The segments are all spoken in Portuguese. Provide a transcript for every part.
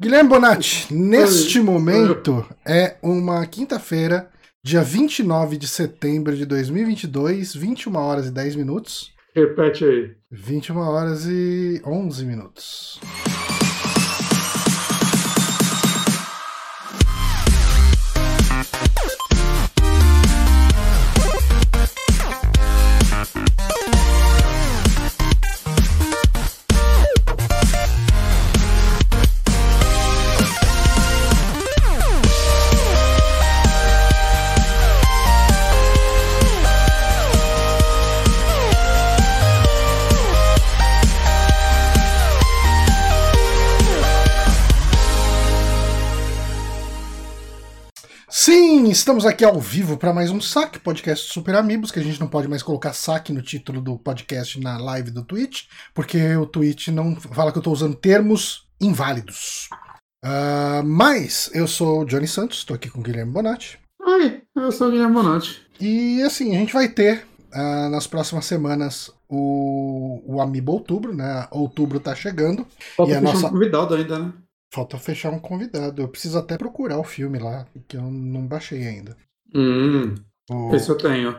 Guilherme Bonatti, neste momento é uma quinta-feira, dia 29 de setembro de 2022, 21 horas e 10 minutos. Repete aí. 21 horas e 11 minutos. Estamos aqui ao vivo para mais um saque, podcast Super Amigos, que a gente não pode mais colocar saque no título do podcast na live do Twitch, porque o Twitch não fala que eu estou usando termos inválidos. Uh, mas eu sou o Johnny Santos, estou aqui com o Guilherme Bonatti. Oi, eu sou o Guilherme Bonatti. E assim, a gente vai ter uh, nas próximas semanas o, o Amiibo Outubro, né? Outubro tá chegando. Falta e a nossa... um convidado ainda, né? Falta fechar um convidado. Eu preciso até procurar o filme lá, que eu não baixei ainda. Hum, O- esse eu tenho.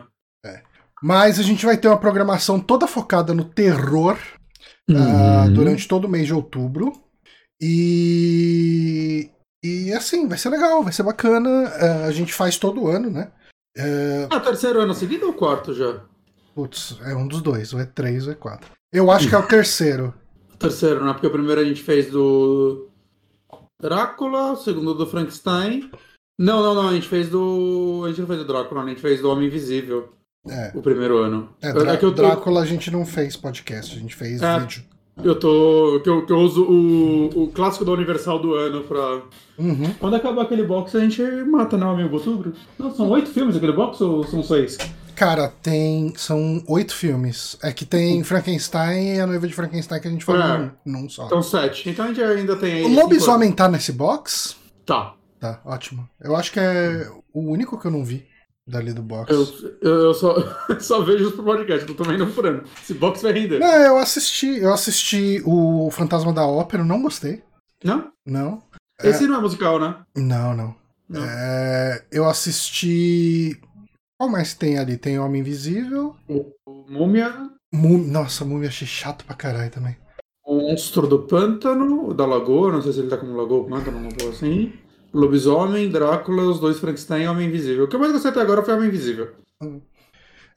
Mas a gente vai ter uma programação toda focada no terror Uhum. durante todo o mês de outubro. E. E assim, vai ser legal, vai ser bacana. Ah, a gente faz todo ano, né? É, Ah, terceiro ano seguido ou quarto já? putz, é um dos dois, o E3 ou o E4. Eu acho que é o terceiro. Terceiro, né? Porque o primeiro a gente fez do Drácula, o segundo do Frankenstein. Não, não, não, a gente fez do. A gente não fez do Drácula, a gente fez do Homem Invisível É. o primeiro ano. É, Drá- eu tô, Drácula a gente não fez podcast, a gente fez É. vídeo. eu tô. Que eu, que eu uso o, o clássico da Universal do ano pra. Uhum. Quando acabar aquele box, a gente mata, né, o amigo outubro? Não, são oito filmes aquele box ou são seis? Cara, tem. São oito filmes. É que tem Frankenstein e a noiva de Frankenstein que a gente falou É. num, num só. Então sete. Então a gente ainda tem aí. o lobisomem tá nesse box? Tá. Tá, ótimo. Eu acho que é o único que eu não vi dali do box. Eu, eu, eu só, só vejo os pro podcast, eu tô também não furando. Esse box vai render. Não, eu assisti. Eu assisti o Fantasma da Ópera, não gostei. Não? Não. Esse não é musical, né? Não, não. Não. É, eu assisti. Qual mais tem ali? Tem Homem Invisível. O, Múmia, Mú- Nossa, Múmia achei chato pra caralho também. o Monstro do Pântano, da Lagoa, não sei se ele tá como Lagoa ou Pântano, uma coisa assim. Lobisomem, Drácula, os dois Frankenstein e Homem Invisível. O que eu mais gostei até agora foi Homem Invisível.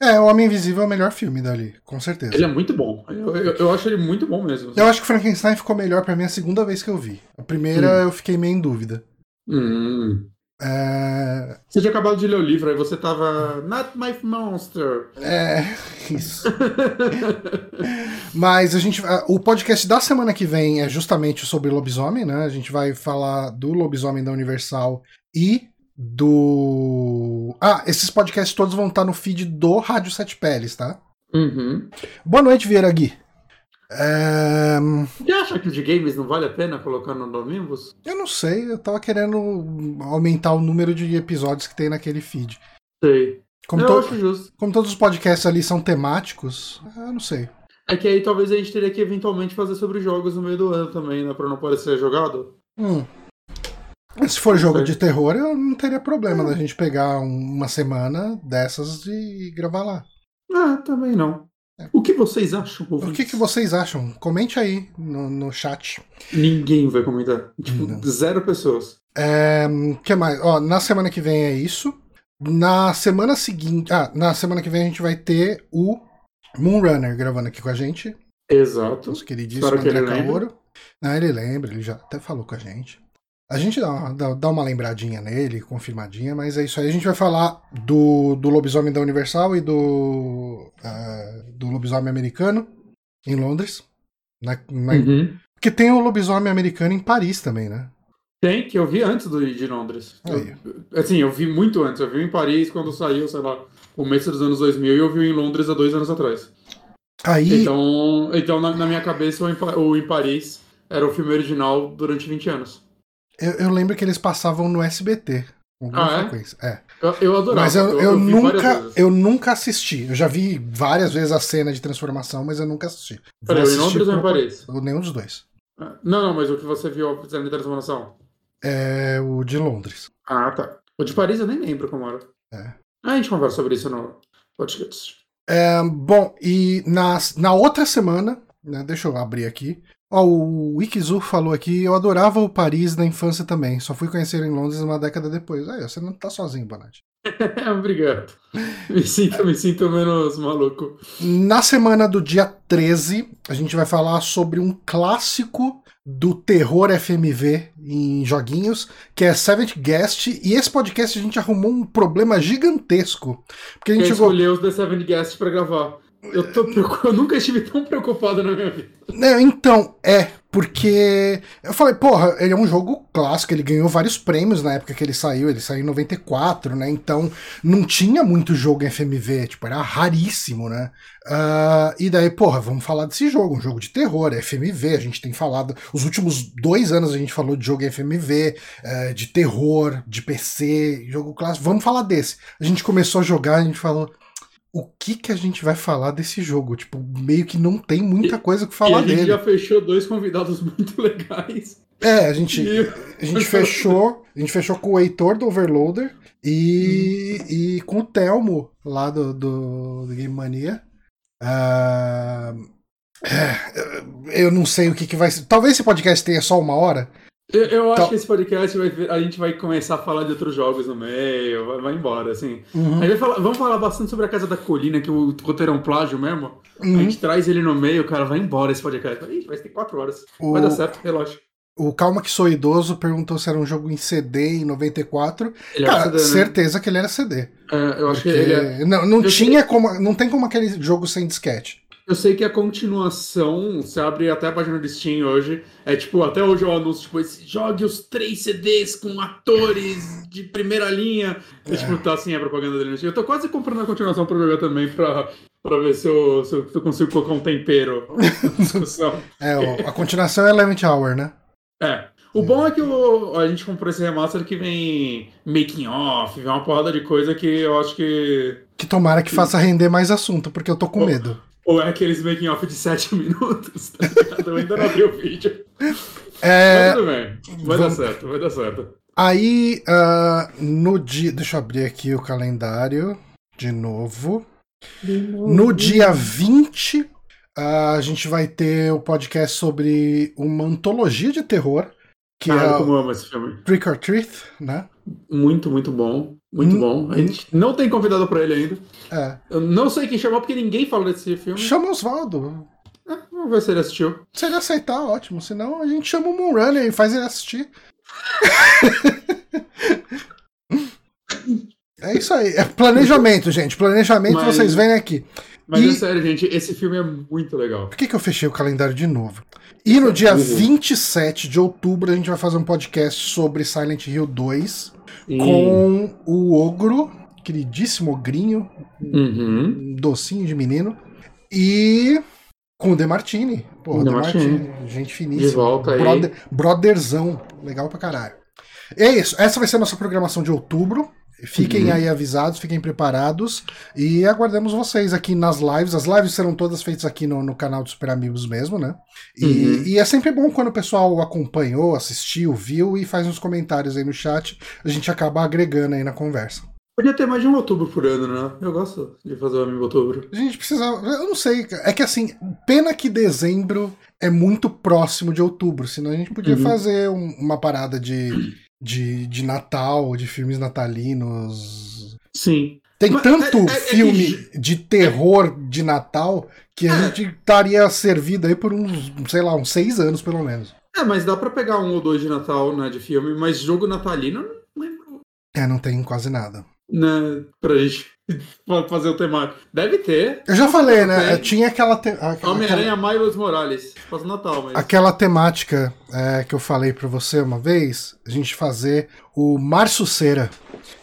É, o Homem Invisível é o melhor filme dali, com certeza. Ele é muito bom. Eu, eu, eu acho ele muito bom mesmo. Eu acho que Frankenstein ficou melhor pra mim a segunda vez que eu vi. A primeira eu fiquei meio em dúvida. Hum. É, Você tinha acabado de ler o livro, aí você tava. Not my monster. é isso. Mas a gente, o podcast da semana que vem é justamente sobre lobisomem, né? A gente vai falar do lobisomem da Universal e do. Ah, esses podcasts todos vão estar no feed do Rádio Sete Peles, tá? Uhum. Boa noite, Vieira Gui. É, Você acha que o de games não vale a pena colocar no Domingos? Eu não sei, eu tava querendo aumentar o número de episódios que tem naquele feed. Sei. Como, eu to- acho justo. como todos os podcasts ali são temáticos, eu não sei. É que aí talvez a gente teria que eventualmente fazer sobre jogos no meio do ano também, né? Pra não parecer jogado. Hum. Se for jogo de terror, eu não teria problema da gente pegar um- uma semana dessas e gravar lá. Ah, também não. O que vocês acham? É. O que, que vocês acham? Comente aí no, no chat. Ninguém vai comentar. Tipo, Não. zero pessoas. É, que mais? Ó, na semana que vem é isso. Na semana seguinte. Ah, na semana que vem a gente vai ter o Moonrunner gravando aqui com a gente. Exato. Nosso queridíssimo Espero que André ele lembre. Caoro. Não, ele lembra, ele já até falou com a gente. A gente dá uma, dá, dá uma lembradinha nele, confirmadinha, mas é isso aí. A gente vai falar do, do lobisomem da Universal e do, ah, do lobisomem americano em Londres. Na, na- Uhum. Porque tem o lobisomem americano em Paris também, né? Tem, que eu vi antes do de Londres. Eu- assim, eu vi muito antes. Eu vi em Paris quando saiu, sei lá, o mês dos anos 2000 e eu vi em Londres há dois anos atrás. Aí, Então, então na, na minha cabeça, o em, o em Paris era o filme original durante 20 anos. Eu, eu lembro que eles passavam no SBT. Com Ah, é? frequência. É. Eu, eu adorava. Mas eu, eu, várias nunca, eu nunca assisti. Eu já vi várias vezes a cena de transformação, mas eu nunca assisti. Peraí, assistir Londres ou Paris? Nenhum dos dois. Não, não, mas o que você viu fazendo de transformação? É o de Londres. Ah, tá. O de Paris eu nem lembro como era. É. A gente conversa sobre isso no podcast. É, bom, e na, na outra semana, né, deixa eu abrir aqui. Ó, o Wikizu falou aqui, eu adorava o Paris na infância também, só fui conhecer em Londres uma década depois. Aí, você não tá sozinho, Bonatti. Obrigado. Me sinto, me sinto menos maluco. Na semana do dia 13, a gente vai falar sobre um clássico do terror FMV em joguinhos, que é Seventh Guest, e esse podcast a gente arrumou um problema gigantesco. Porque a gente Quem chegou... escolheu os The Seven Guests pra gravar. Eu, tô preocup- eu nunca estive tão preocupado na minha vida. Não, então, é, porque eu falei, porra, ele é um jogo clássico, ele ganhou vários prêmios na época que ele saiu, ele saiu em 94, né? Então não tinha muito jogo em FMV, tipo, era raríssimo, né? Ah, e daí, porra, vamos falar desse jogo, um jogo de terror, é FMV, a gente tem falado, os últimos dois anos a gente falou de jogo em FMV, eh, de terror, de PC, jogo clássico, vamos falar desse. A gente começou a jogar, a gente falou. O que que a gente vai falar desse jogo? Tipo, meio que não tem muita coisa que e falar a gente dele. já fechou dois convidados muito legais. É, a gente, E- a gente fechou. A gente fechou com o Heitor do Overloader e, e com o Telmo lá do, do, do Game Mania. Ah, é, eu não sei o que, que vai ser. Talvez esse podcast tenha só uma hora. Eu, eu acho Então- que esse podcast vai, a gente vai começar a falar de outros jogos no meio, vai, vai embora, assim. Uhum. Falar- vamos falar bastante sobre a Casa da Colina, que o roteiro é um plágio mesmo. Uhum. A gente traz ele no meio, cara, vai embora esse podcast. Ih, vai ter quatro horas. O- Vai dar certo, relaxa. O Calma Que Sou Idoso perguntou se era um jogo em CD em 94. Ele Cara, CD, né? certeza que ele era CD. É, eu acho que ele é. não, não eu tinha como. Não tem como aquele jogo sem disquete. Eu sei que a continuação, você abre até a página do Steam hoje, é tipo, até hoje eu anúncio, tipo, esse- jogue os três CDs com atores de primeira linha. E, tipo, tá assim a propaganda dele. Eu tô quase comprando a continuação pra jogar também, pra, pra ver se eu, se eu consigo colocar um tempero na discussão. É, a continuação é Eleventh Hour, né? É. O bom é que o- a gente comprou esse remaster que vem making off, vem uma porrada de coisa que eu acho que. Que tomara que faça render mais assunto, porque eu tô com medo. Ou é aqueles making off de 7 minutos, tá ligado? Eu ainda não vi o vídeo. É, Mas tudo bem. Vai vamos- dar certo, vai dar certo. Aí, ah, no dia. Deixa eu abrir aqui o calendário de novo. No dia 20, ah, a gente vai ter o podcast sobre uma antologia de terror, que Cara, é como o eu amo esse filme. Trick or Treat, né? Muito, muito bom. Muito Hum, bom. A gente não tem convidado pra ele ainda. É. Eu não sei quem chamou porque ninguém falou desse filme. Chama o Oswaldo. É, vamos ver se ele assistiu. Se ele aceitar, ótimo. Senão a gente chama o Moonrunner e faz ele assistir. é isso aí. É planejamento, gente. Planejamento Mas- vocês veem aqui. Mas E- é sério, gente, esse filme é muito legal. Por que, que eu fechei o calendário de novo? E no dia 27 de outubro a gente vai fazer um podcast sobre Silent Hill 2 com o Ogro, queridíssimo Ogrinho, Uhum. um docinho de menino, e com o Demartini. Porra, De Martini. gente finíssima. De volta aí. Brother, brotherzão, legal pra caralho. É isso, essa vai ser a nossa programação de outubro. Fiquem Uhum. aí avisados, fiquem preparados e aguardamos vocês aqui nas lives. As lives serão todas feitas aqui no, no canal do Super Amigos mesmo, né? E, Uhum. e é sempre bom quando o pessoal acompanhou, assistiu, viu e faz uns comentários aí no chat. A gente acaba agregando aí na conversa. Podia ter mais de um outubro por ano, né? Eu gosto de fazer o amigo outubro. A gente precisa. Eu não sei. É que assim, pena que dezembro é muito próximo de outubro, senão a gente podia Uhum. fazer um- uma parada de, de, de Natal, de filmes natalinos. Sim. Tem Mas tanto é- é- é filme de terror de Natal que a É. gente estaria servido aí por uns, sei lá, uns seis anos pelo menos. É, mas dá pra pegar um ou dois de Natal, né, de filme, mas jogo natalino, não lembro, É, não tem quase nada. né, pra gente fazer o temático. Deve ter. Eu já falei, né? Tem. Tinha aquela. te- aquela- Homem-Aranha Miles Morales. Faz Natal, mas... Aquela temática é, que eu falei pra você uma vez, a gente fazer o Março Cera.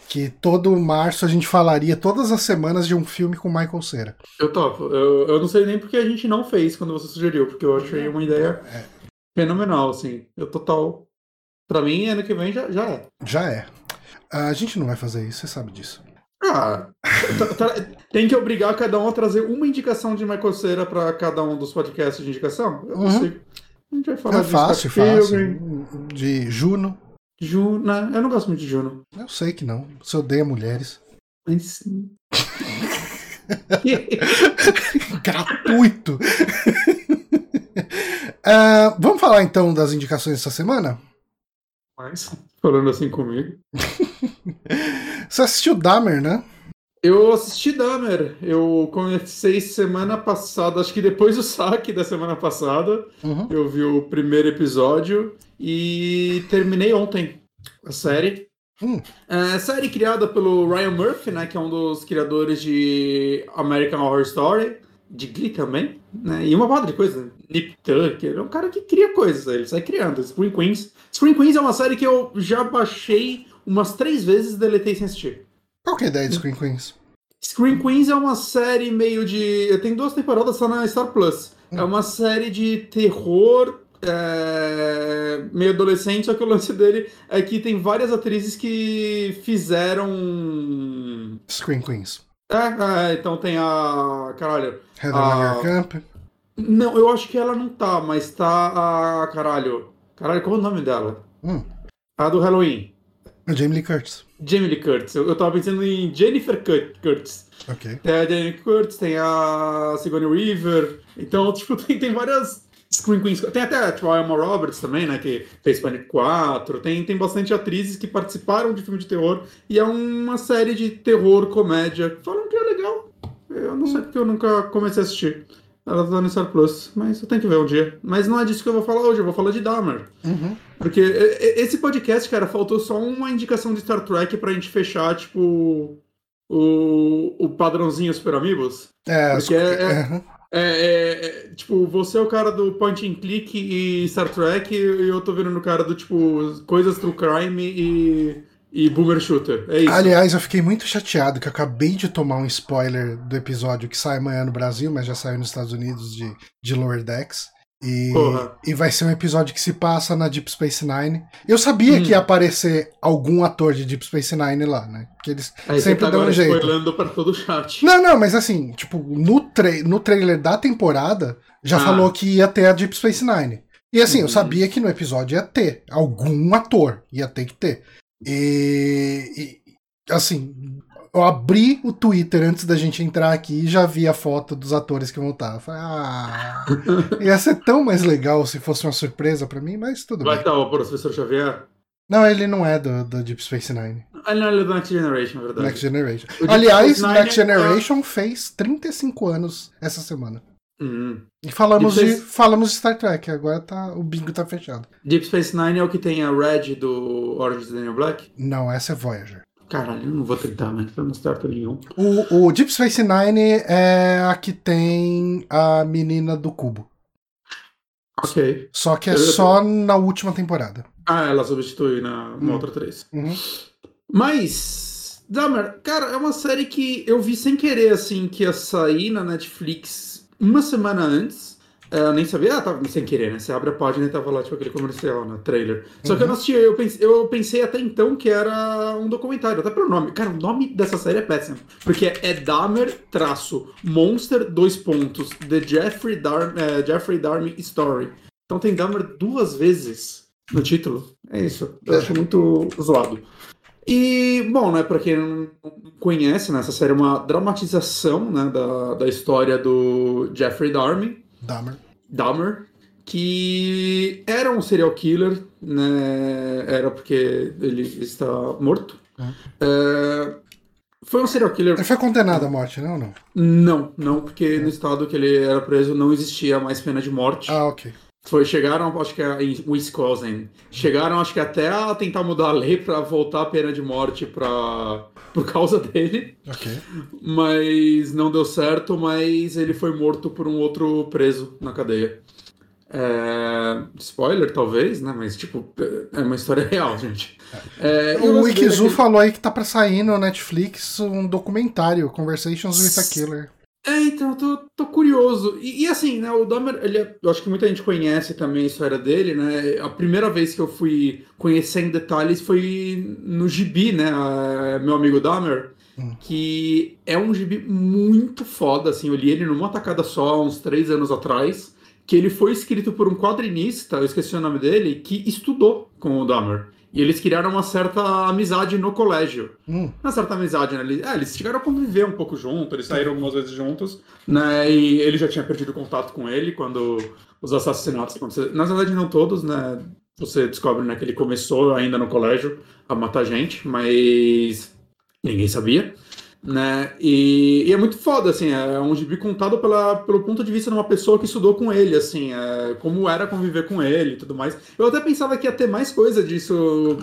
Que todo março a gente falaria todas as semanas de um filme com Michael Cera. Eu topo. Eu, eu não sei nem porque a gente não fez quando você sugeriu, porque eu achei uma ideia É. fenomenal, assim. Eu total. Pra mim, ano que vem já, já é. Já é. A gente não vai fazer isso, você sabe disso. Ah, tá- tá- tem que obrigar cada um a trazer uma indicação de Michael Cera pra cada um dos podcasts de indicação? Eu Uhum. consigo. A gente vai falar É de fácil, fácil. De Juno. Juno. Não, eu não gosto muito de Juno. Eu sei que não. Você odeia mulheres. Mas. Gratuito! Ah, vamos falar então das indicações dessa semana? Mas, falando assim comigo. Você assistiu Dahmer, né? Eu assisti Dahmer. Eu comecei semana passada, acho que depois do saque da semana passada. Uhum. Eu vi o primeiro episódio e terminei ontem a série. Hum. É, série criada pelo Ryan Murphy, né, que é um dos criadores de American Horror Story, de Glee também, né, e uma porrada de coisa. Nip Tucker, é um cara que cria coisas, ele sai criando. Screen Queens. Screen Queens é uma série que eu já baixei umas três vezes e deletei sem assistir. Qual que é a ideia de Screen Queens? Screen Queens é uma série meio de. Tem duas temporadas só na Star Plus. É uma série de terror é, meio adolescente, só que o lance dele é que tem várias atrizes que fizeram. Screen Queens. É, é, então tem a. Caralho. Heather Ah. Langerkamp. Não, eu acho que ela não tá, mas tá a. Caralho. Caralho, qual é o nome dela? Hum. A do Halloween. A Jamie Lee Curtis. Jamie Lee Curtis. Eu, eu tava pensando em Jennifer Cur- Curtis. Ok. Tem a Jamie Curtis, tem a Sigourney Weaver. Então, tipo, tem, tem várias Screen Queens. Tem até tipo, a Emma Roberts também, né? Que fez Panic 4. Tem, tem bastante atrizes que participaram de filme de terror. E é uma série de terror, comédia. Falam que é legal. Eu não sei porque eu nunca comecei a assistir. Ela tá no Star Plus, mas eu tenho que ver um dia. Mas não é disso que eu vou falar hoje, eu vou falar de Dahmer. Uhum. Porque esse podcast, cara, faltou só uma indicação de Star Trek pra gente fechar, tipo, o, o padrãozinho Super Amigos. É, Porque é- é- Uhum. É, é, tipo, você é o cara do point and click e Star Trek, e eu tô virando o cara do, tipo, coisas true crime e, e boomer shooter. É isso. Aliás, eu fiquei muito chateado que eu acabei de tomar um spoiler do episódio que sai amanhã no Brasil, mas já saiu nos Estados Unidos de, de Lower Decks. E, Porra. e vai ser um episódio que se passa na Deep Space Nine. Eu sabia Hum. que ia aparecer algum ator de Deep Space Nine lá, né? Porque eles Aí sempre você tá dão um jeito. spoilando pra todo o chat. Não, não, mas assim, tipo, no, tra no trailer da temporada já Ah. falou que ia ter a Deep Space Nine. E assim, eu Uhum. sabia que no episódio ia ter algum ator, ia ter que ter. E, e, assim, eu abri o Twitter antes da gente entrar aqui e já vi a foto dos atores que vão estar. Eu Falei, ah, ia ser tão mais legal se fosse uma surpresa pra mim, mas tudo Vai bem. estar o professor Xavier? Não, ele não é do, do Deep Space Nine. Ah, não, ele é do Next Generation, é verdade. Next Generation. Aliás, Next é- Generation fez 35 anos essa semana. Hum. E falamos Deep de, Space- falamos de Star Trek, agora tá, o bingo tá fechado. Deep Space Nine é o que tem a Red do Orange New Black? Não, essa é Voyager. Caralho, eu não vou tentar, mas eu não certo nenhum. O, o Deep Space Nine é a que tem a menina do cubo. Ok. Só que é Eu- só na última temporada. Ah, ela substitui na, na Hum. outra 3. Uhum. Mas, Dahmer, cara, é uma série que eu vi sem querer, assim, que ia sair na Netflix uma semana antes. É, Eu nem sabia, ah, tava sem querer, né? Você abre a página e tava lá, tipo, aquele comercial, né? Trailer. Só que eu Uhum. não assisti, eu pensei, eu pensei até então que era um documentário, até pelo nome. Cara, o nome dessa série é péssimo. Porque é Dahmer, traço, Monster, dois pontos, The Jeffrey, Dar é, Jeffrey Dahmer Story. Então tem Dahmer duas vezes no título. É isso. Eu acho muito zoado. E, bom, né, pra quem não conhece, né, essa série é uma dramatização, né, da, da história do Jeffrey Dahmer, Dahmer. Dahmer, que era um serial killer, né, era porque ele está morto. Uhum. É, foi um serial killer Ele foi condenado à morte, não? Não. não, não, porque no estado que ele era preso não existia mais pena de morte. Ah, ok. Foi, chegaram, acho que é em Wisconsin, chegaram, acho que até a tentar mudar a lei para voltar a pena de morte para por causa dele, Ok. mas não deu certo, mas ele foi morto por um outro preso na cadeia. É, Spoiler, talvez, né? Mas, tipo, é uma história real, gente. É, e O é Wikizu que- falou aí que tá pra sair no Netflix um documentário, Conversations with a Killer. É, então, eu tô, tô curioso. E, e assim, né, o Dahmer, ele é- eu acho que muita gente conhece também a história dele, né? A primeira vez que eu fui conhecer em detalhes foi no Gibi, né? a- meu amigo Dahmer, Hum. que é um gibi muito foda, assim. Eu li ele numa tacada só, há uns três anos atrás, que ele foi escrito por um quadrinista, eu esqueci o nome dele, que estudou com o Dahmer. E eles criaram uma certa amizade no colégio. Hum. Uma certa amizade, né? Eles, é, eles chegaram a conviver um pouco juntos, eles saíram algumas vezes juntos, né? E ele já tinha perdido contato com ele quando os assassinatos aconteceram. Na verdade, não todos, né? Você descobre né, que ele começou ainda no colégio a matar gente, mas ninguém sabia né? E, e, é muito foda, assim, é um gibi contado pela, pelo ponto de vista de uma pessoa que estudou com ele, assim, é, como era conviver com ele e tudo mais. Eu até pensava que ia ter mais coisa disso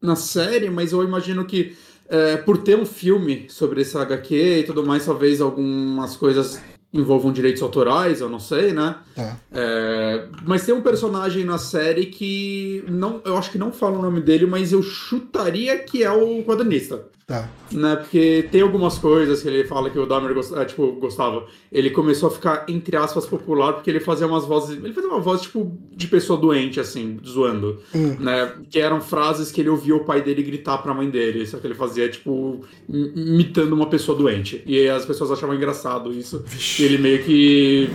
na série, mas eu imagino que é, por ter um filme sobre esse HQ e tudo mais, talvez algumas coisas envolvam direitos autorais, eu não sei, né? É. É, mas tem um personagem na série que não, eu acho que não fala o nome dele, mas eu chutaria que é o quadrinista. Tá. Né, porque tem algumas coisas que ele fala que o Dahmer gost, é, tipo, gostava. Ele começou a ficar, entre aspas, popular porque ele fazia umas vozes. Ele fazia uma voz, tipo, de pessoa doente, assim, zoando. Hum. Né? Que eram frases que ele ouvia o pai dele gritar pra mãe dele. Só que ele fazia, tipo, imitando uma pessoa doente. E as pessoas achavam engraçado isso. Vixe. E ele meio que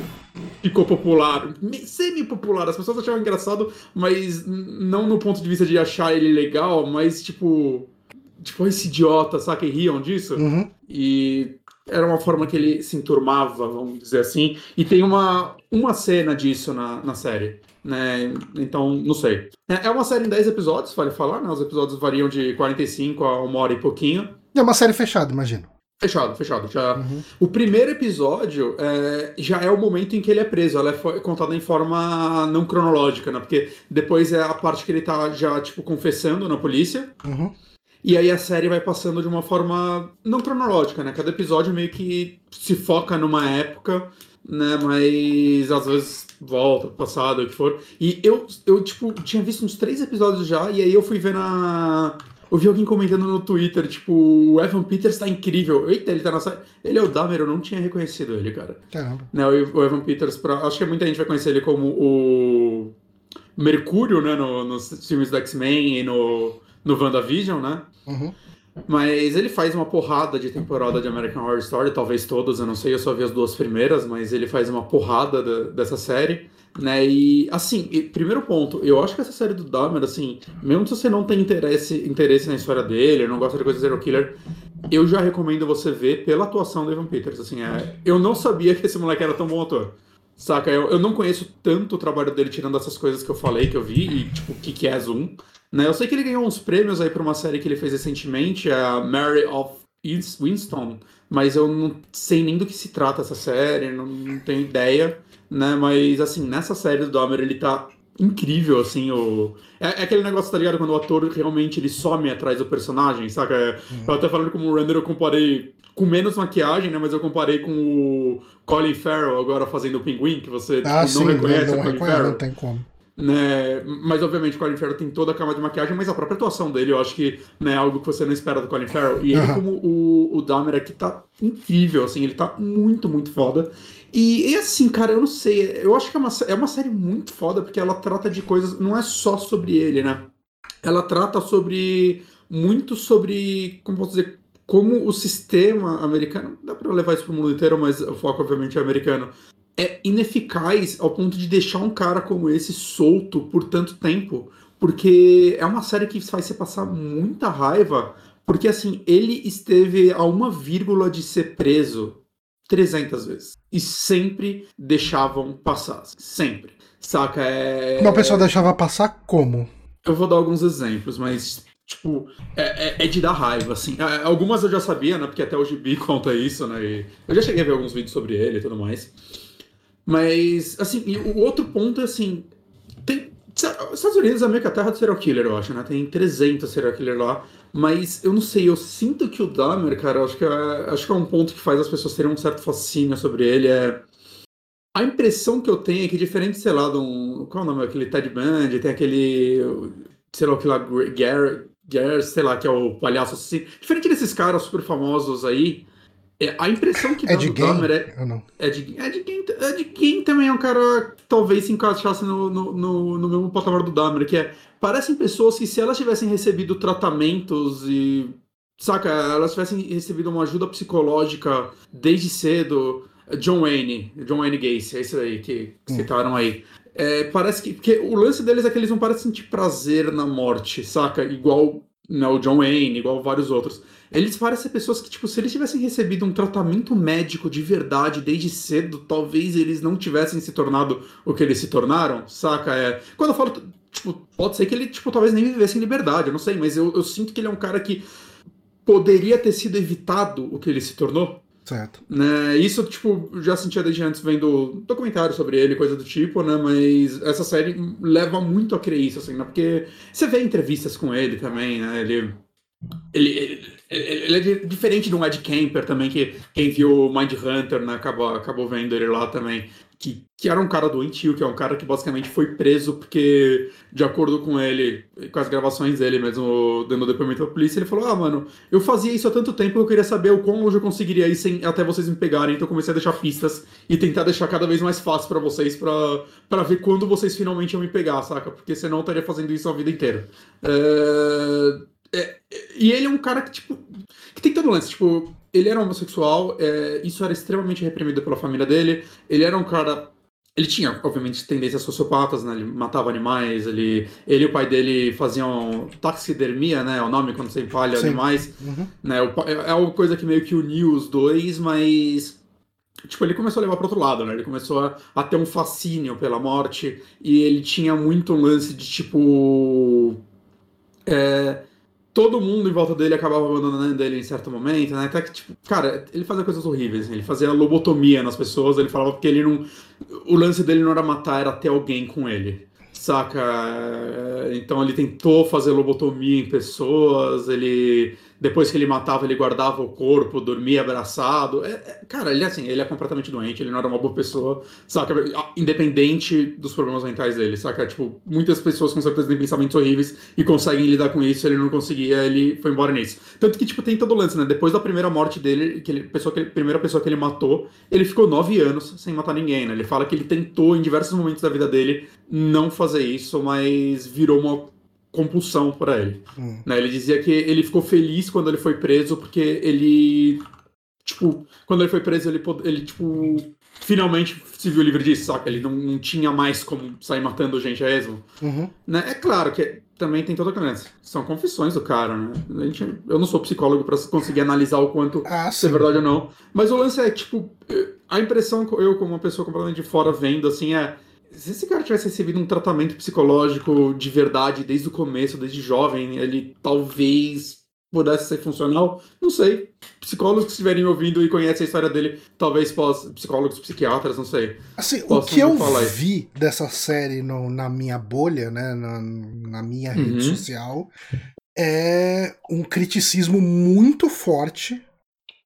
ficou popular, semi-popular. As pessoas achavam engraçado, mas não no ponto de vista de achar ele legal, mas tipo tipo, esse idiota, sabe, que riam disso. Uhum. E era uma forma que ele se enturmava, vamos dizer assim. E tem uma, uma cena disso na, na série. Né? Então, não sei. É, é uma série em 10 episódios, vale falar, né? Os episódios variam de 45 a uma hora e pouquinho. É uma série fechada, imagino. Fechado, fechado. Já... Uhum. O primeiro episódio é, já é o momento em que ele é preso. Ela é contada em forma não cronológica, né? Porque depois é a parte que ele tá já, tipo, confessando na polícia. Uhum. E aí a série vai passando de uma forma não cronológica, né? Cada episódio meio que se foca numa época, né? Mas às vezes volta pro passado, o que for. E eu, eu, tipo, tinha visto uns três episódios já, e aí eu fui ver na. Eu vi alguém comentando no Twitter, tipo, o Evan Peters tá incrível. Eita, ele tá na série. Ele é o Dahmer, eu não tinha reconhecido ele, cara. Caramba. Né, o Evan Peters, pra... acho que muita gente vai conhecer ele como o Mercúrio, né? No, nos filmes do X-Men e no no WandaVision, né? Uhum. Mas ele faz uma porrada de temporada de American Horror Story, talvez todas, eu não sei, eu só vi as duas primeiras, mas ele faz uma porrada da, dessa série, né? E, assim, e, primeiro ponto, eu acho que essa série do Dahmer, assim, mesmo se você não tem interesse, interesse na história dele, não gosta de coisa Zero Killer, eu já recomendo você ver pela atuação do Evan Peters, assim, é, eu não sabia que esse moleque era tão bom ator. Saca? Eu, eu não conheço tanto o trabalho dele tirando essas coisas que eu falei, que eu vi, e tipo, o que, que é Zoom. Né? Eu sei que ele ganhou uns prêmios aí por uma série que ele fez recentemente, a Mary of Winston, mas eu não sei nem do que se trata essa série, não, não tenho ideia, né? Mas assim, nessa série do Dahmer ele tá incrível, assim, o... É, é, aquele negócio, tá ligado? Quando o ator realmente ele some atrás do personagem, saca? É, uhum. Eu até falando como o render, eu comparei com menos maquiagem, né? Mas eu comparei com o Colin Farrell agora fazendo o Pinguim, que você ah, tipo, não sim, reconhece não, não o Colin Farrell. Não tem como. Né? Mas obviamente o Colin Farrell tem toda a camada de maquiagem, mas a própria atuação dele eu acho que né, é algo que você não espera do Colin Farrell. E ele, como o, o Dahmer aqui, tá incrível, assim, ele tá muito, muito foda. E, e assim, cara, eu não sei, eu acho que é uma, é uma série muito foda, porque ela trata de coisas, não é só sobre ele, né? Ela trata sobre, muito sobre, como posso dizer, como o sistema americano, dá pra levar isso pro mundo inteiro, mas o foco obviamente é americano, é ineficaz ao ponto de deixar um cara como esse solto por tanto tempo. Porque é uma série que faz você passar muita raiva. Porque, assim, ele esteve a uma vírgula de ser preso 300 vezes. E sempre deixavam passar. Sempre. Saca? É... Uma pessoa deixava passar como? Eu vou dar alguns exemplos, mas, tipo, é, é- é de dar raiva, assim. É, Algumas eu já sabia, né? Porque até o Gibi conta isso, né? E eu já cheguei a ver alguns vídeos sobre ele e tudo mais. Mas, assim, o outro ponto é assim. Tem, Estados Unidos é meio que a terra do serial killer, eu acho, né? Tem 300 serial killer lá. Mas eu não sei, eu sinto que o Dahmer, cara, acho que é, acho que é um ponto que faz as pessoas terem um certo fascínio sobre ele. É. A impressão que eu tenho é que, diferente, sei lá, de um. Qual é o nome? Aquele Ted Bundy, tem aquele. Sei lá, aquele lá, Gary, Gary, sei lá, que é o palhaço assim. Diferente desses caras super famosos aí, é, a impressão que dá É de do game? Dahmer é. Não. É de, quem, é de quem também é um cara que talvez se encaixasse no, no, no, no mesmo patamar do Dahmer, que é. Parecem pessoas que, se elas tivessem recebido tratamentos e. Saca, elas tivessem recebido uma ajuda psicológica desde cedo, John Wayne, John Wayne Gacy, é isso aí que, que citaram aí. É, parece que. Porque o lance deles é que eles não parecem sentir prazer na morte, saca? Igual né, o John Wayne, igual vários outros. Eles parecem pessoas que, tipo, se eles tivessem recebido um tratamento médico de verdade desde cedo, talvez eles não tivessem se tornado o que eles se tornaram, saca? É, quando eu falo, tipo, pode ser que ele, tipo, talvez nem vivesse em liberdade, eu não sei, mas eu, eu sinto que ele é um cara que poderia ter sido evitado o que ele se tornou. Certo. Né? Isso, tipo, já sentia desde antes vendo documentários sobre ele, coisa do tipo, né? Mas essa série leva muito a crer isso, assim, né? Porque você vê entrevistas com ele também, né? Ele. Ele, ele, ele é diferente de um Ed Kemper também, que quem viu Mind Hunter, né, acabou, acabou vendo ele lá também que, que era um cara doentio, que é um cara que basicamente foi preso porque, de acordo com ele, com as gravações dele mesmo, dando depoimento à polícia, ele falou: Ah, mano, eu fazia isso há tanto tempo eu queria saber o quão longe eu conseguiria ir sem até vocês me pegarem, então eu comecei a deixar pistas e tentar deixar cada vez mais fácil para vocês, para ver quando vocês finalmente iam me pegar, saca? Porque senão eu estaria fazendo isso a vida inteira. É... É... e ele é um cara que, tipo, que tem todo lance, tipo, ele era homossexual, é, isso era extremamente reprimido pela família dele. Ele era um cara. Ele tinha, obviamente, tendências sociopatas, né? Ele matava animais, ele, ele e o pai dele faziam taxidermia, né? É o nome quando você empalha Sim. animais. Uhum. Né? É, é uma coisa que meio que uniu os dois, mas tipo, ele começou a levar para outro lado, né? Ele começou a, a, ter um fascínio pela morte e ele tinha muito um lance de tipo. É, todo mundo em volta dele acabava abandonando ele em certo momento, né? Até que, tipo, cara, ele fazia coisas horríveis. Né? Ele fazia lobotomia nas pessoas, ele falava que ele não. O lance dele não era matar, era ter alguém com ele. Saca? Então ele tentou fazer lobotomia em pessoas, ele depois que ele matava, ele guardava o corpo, dormia abraçado. É, é, cara, ele assim, ele é completamente doente, ele não era uma boa pessoa, saca? Independente dos problemas mentais dele, saca? Tipo, muitas pessoas com certeza têm pensamentos horríveis e conseguem lidar com isso, ele não conseguia, ele foi embora nisso. Tanto que, tipo, tem todo o lance, né? Depois da primeira morte dele, que ele, pessoa que ele, primeira pessoa que ele matou, ele ficou nove anos sem matar ninguém, né? Ele fala que ele tentou em diversos momentos da vida dele não fazer isso, mas virou uma compulsão para ele. Hum. Né? Ele dizia que ele ficou feliz quando ele foi preso porque ele tipo, quando ele foi preso ele ele tipo finalmente se viu livre disso, saca? Ele não, não tinha mais como sair matando gente a esmo. Uhum. Né? É claro que também tem toda a crença. São confissões do cara, né? A gente, eu não sou psicólogo para conseguir analisar o quanto ah, é verdade ou não. Mas o lance é, tipo, a impressão que eu, como uma pessoa completamente de fora vendo, assim, é se esse cara tivesse recebido um tratamento psicológico de verdade desde o começo, desde jovem, ele talvez pudesse ser funcional, não sei. Psicólogos que estiverem ouvindo e conhecem a história dele, talvez possam, psicólogos, psiquiatras, não sei. Assim, o que eu vi dessa série no, na minha bolha, né, na, na minha rede uhum. social, é um criticismo muito forte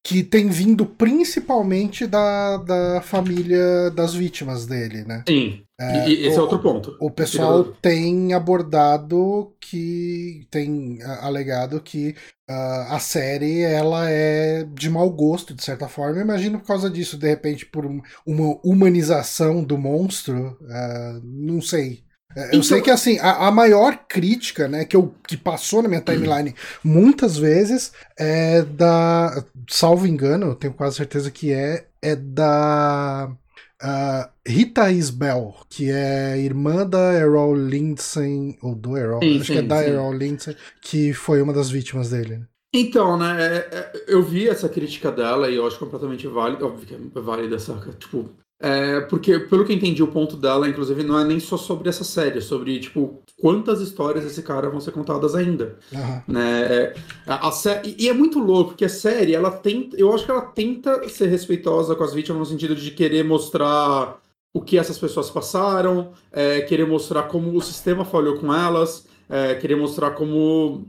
que tem vindo principalmente da, da família das vítimas dele, né? Sim. É, e esse o, é outro ponto. O pessoal tem abordado que tem alegado que uh, a série ela é de mau gosto de certa forma. Eu imagino por causa disso, de repente por uma humanização do monstro, uh, não sei. É, eu então... sei que assim, a, a, maior crítica, né, que, eu, que passou na minha timeline muitas vezes é da. Salvo engano, eu tenho quase certeza que é, é da. Uh, Rita Isbell, que é irmã da Errol Lindsay, ou do Errol, sim, acho sim, que é da sim. Errol Lindsay, que foi uma das vítimas dele. Né? Então, né, é, é, eu vi essa crítica dela e eu acho completamente válida, óbvio que é válida, saca? Tipo, é, porque, pelo que entendi, o ponto dela, inclusive, não é nem só sobre essa série, é sobre, tipo, quantas histórias desse cara vão ser contadas ainda. Uhum. Né? É, a, a e é muito louco, porque a série, ela tenta. Eu acho que ela tenta ser respeitosa com as vítimas no sentido de querer mostrar o que essas pessoas passaram, é, querer mostrar como o sistema falhou com elas, é, querer mostrar como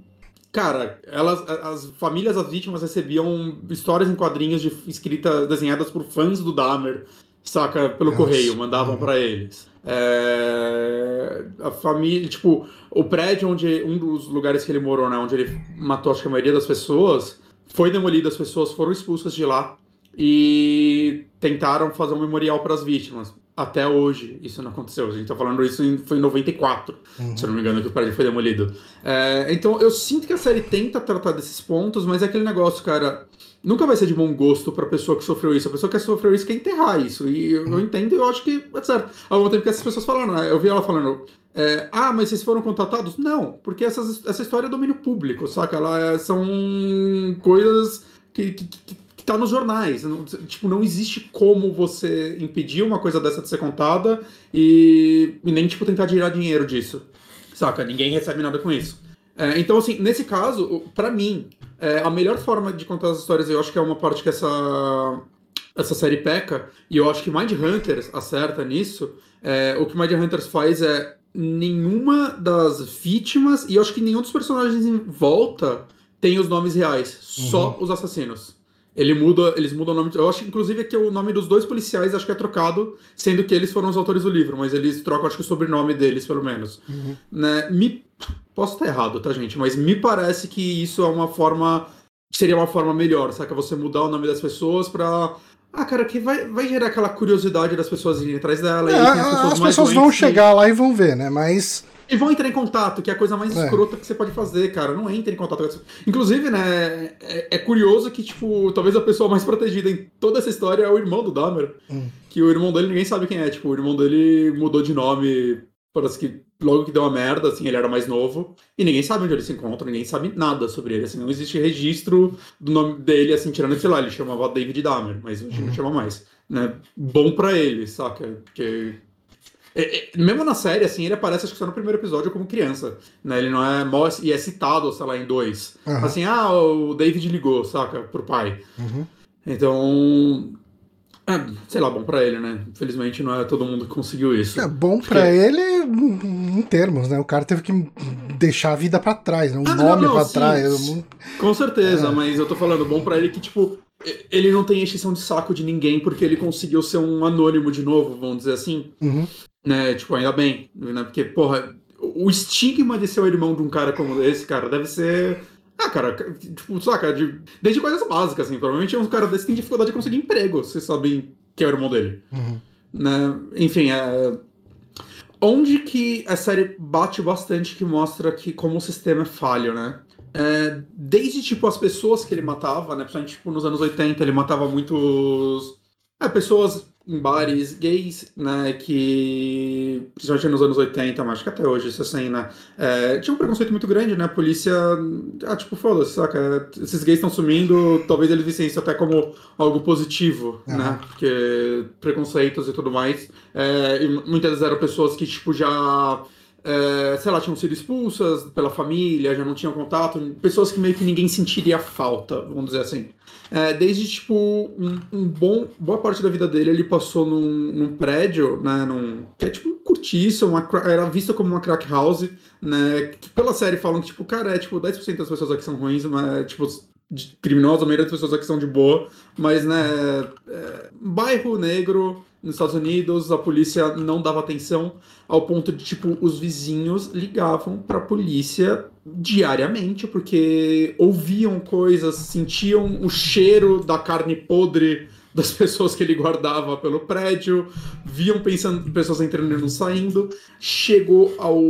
Cara, elas, as famílias das vítimas recebiam histórias em quadrinhos de, escritas, desenhadas por fãs do Dahmer, saca? Pelo Nossa. correio, mandavam para eles. É, a família, tipo, o prédio onde um dos lugares que ele morou, né, onde ele matou acho que a maioria das pessoas, foi demolido, as pessoas foram expulsas de lá. E tentaram fazer um memorial para as vítimas. Até hoje, isso não aconteceu. A gente tá falando isso em, foi em 94, uhum. se eu não me engano, que o prédio foi demolido. É, então, eu sinto que a série tenta tratar desses pontos, mas é aquele negócio, cara. Nunca vai ser de bom gosto pra pessoa que sofreu isso. A pessoa que sofreu isso quer enterrar isso. E eu, eu entendo e eu acho que é certo. Ao mesmo tempo que essas pessoas falaram, né? Eu vi ela falando, é, ah, mas vocês foram contratados? Não, porque essas, essa história é domínio público, saca? Ela é, são coisas que, que, que que tá nos jornais. Não, tipo, não existe como você impedir uma coisa dessa de ser contada e, e nem, tipo, tentar tirar dinheiro disso. Saca? Ninguém recebe nada com isso. É, então, assim, nesse caso, para mim, é, a melhor forma de contar as histórias, eu acho que é uma parte que essa, essa série peca, e eu acho que Mind Hunters acerta nisso. É, o que Mind Hunters faz é nenhuma das vítimas, e eu acho que nenhum dos personagens em volta tem os nomes reais, uhum. só os assassinos. Ele muda, eles mudam o nome. Eu acho, inclusive, que o nome dos dois policiais acho que é trocado, sendo que eles foram os autores do livro, mas eles trocam, acho que o sobrenome deles, pelo menos. Uhum. Né? Me, posso estar errado, tá, gente? Mas me parece que isso é uma forma. Seria uma forma melhor, saca? Você mudar o nome das pessoas pra. Ah, cara, que vai, vai gerar aquela curiosidade das pessoas irem atrás dela. É, as pessoas, as pessoas vão chegar lá e vão ver, né? Mas e vão entrar em contato, que é a coisa mais é. escrota que você pode fazer, cara. Não entre em contato. Inclusive, né, é, é, curioso que, tipo, talvez a pessoa mais protegida em toda essa história é o irmão do Dahmer. Hum. Que o irmão dele ninguém sabe quem é. Tipo, o irmão dele mudou de nome, parece que logo que deu uma merda, assim, ele era mais novo. E ninguém sabe onde ele se encontra, ninguém sabe nada sobre ele. Assim, não existe registro do nome dele, assim, tirando, sei lá, ele chamava David Dahmer, mas hoje não chama mais. Né? Bom para ele, saca? Porque é, é, mesmo na série, assim, ele aparece, acho que só no primeiro episódio, como criança. Né? Ele não é mó, e é citado, sei lá, em dois. Uhum. Assim, ah, o David ligou, saca, pro pai. Uhum. Então. É, sei lá, bom pra ele, né? Infelizmente não é todo mundo que conseguiu isso. É bom pra Porque... ele em termos, né? O cara teve que deixar a vida pra trás, né? Um ah, nome sim, trás. Com certeza, é. mas eu tô falando bom pra ele que, tipo, ele não tem extinção de saco de ninguém porque ele conseguiu ser um anônimo de novo, vamos dizer assim. Uhum. Né, tipo, ainda bem, né? Porque, porra, o estigma de ser o irmão de um cara como esse, cara, deve ser. Ah, cara, tipo, saca, de, desde coisas básicas, assim. Provavelmente um cara desse tem dificuldade de conseguir emprego, vocês sabem que é o irmão dele. Uhum. Né? Enfim, é. Onde que a série bate bastante que mostra que como o sistema é falho, né? É, desde, tipo, as pessoas que ele matava, né? Principalmente, tipo, nos anos 80, ele matava muitos... É, pessoas em bares gays, né, que, principalmente nos anos 80, mas acho que até hoje, isso assim, né, é, tinha um preconceito muito grande, né, a polícia, ah, tipo, foda-se, saca, esses gays estão sumindo, talvez eles vissem isso até como algo positivo, uhum. né, porque preconceitos e tudo mais, é, e muitas vezes eram pessoas que, tipo, já... É, sei lá, tinham sido expulsas pela família, já não tinham contato, pessoas que meio que ninguém sentiria falta, vamos dizer assim. É, desde, tipo, um, um, bom, boa parte da vida dele, ele passou num, num prédio, né, num, que é tipo um cortiço, uma, era vista como uma crack house, né, que pela série falam que, tipo, cara, é tipo, 10% das pessoas aqui são ruins, mas, tipo, criminosa, a maioria das pessoas aqui são de boa, mas, né, é, bairro negro nos Estados Unidos, a polícia não dava atenção ao ponto de, tipo, os vizinhos ligavam pra polícia diariamente, porque ouviam coisas, sentiam o cheiro da carne podre das pessoas que ele guardava pelo prédio, viam pensando pessoas entrando e não saindo, chegou ao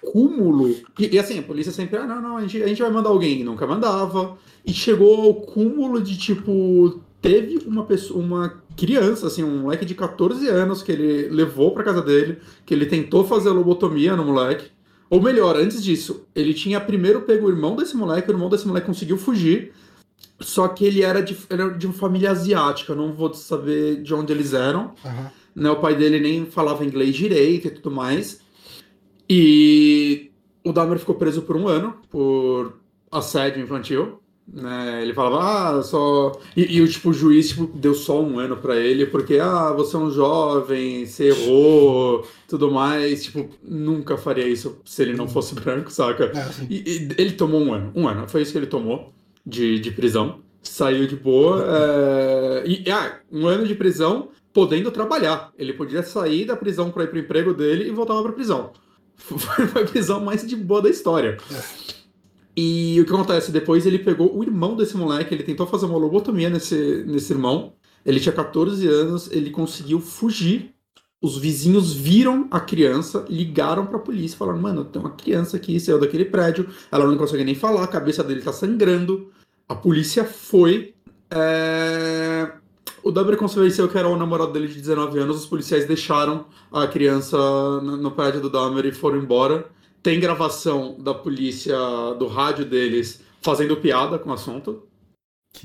cúmulo. E, e, assim, a polícia sempre, ah, não, não, a gente, a gente vai mandar alguém, e nunca mandava. E chegou ao cúmulo de tipo. Teve uma pessoa, uma criança, assim, um moleque de 14 anos que ele levou para casa dele, que ele tentou fazer lobotomia no moleque. Ou melhor, antes disso, ele tinha primeiro pego o irmão desse moleque, o irmão desse moleque conseguiu fugir, só que ele era de, era de uma família asiática, não vou saber de onde eles eram. Uhum. Né, o pai dele nem falava inglês direito e tudo mais. E o Dahmer ficou preso por um ano por assédio infantil. Né? Ele falava, ah, só. E, e, tipo, o juiz tipo, deu só um ano para ele, porque, ah, você é um jovem, você errou, tudo mais. Tipo, nunca faria isso se ele não fosse branco, saca? É, e, e, ele tomou um ano, um ano, foi isso que ele tomou de, de prisão. Saiu de boa. É... E, ah, um ano de prisão podendo trabalhar. Ele podia sair da prisão para ir pro emprego dele e voltava pra prisão. Foi a prisão mais de boa da história. É. E o que acontece? Depois ele pegou o irmão desse moleque, ele tentou fazer uma lobotomia nesse, nesse irmão. Ele tinha 14 anos, ele conseguiu fugir. Os vizinhos viram a criança, ligaram pra polícia, falaram: Mano, tem uma criança aqui, saiu daquele prédio, ela não consegue nem falar, a cabeça dele tá sangrando. A polícia foi. É... O Dahmer convenceu que era o namorado dele de 19 anos, os policiais deixaram a criança no prédio do Dahmer e foram embora. Tem gravação da polícia, do rádio deles, fazendo piada com o assunto.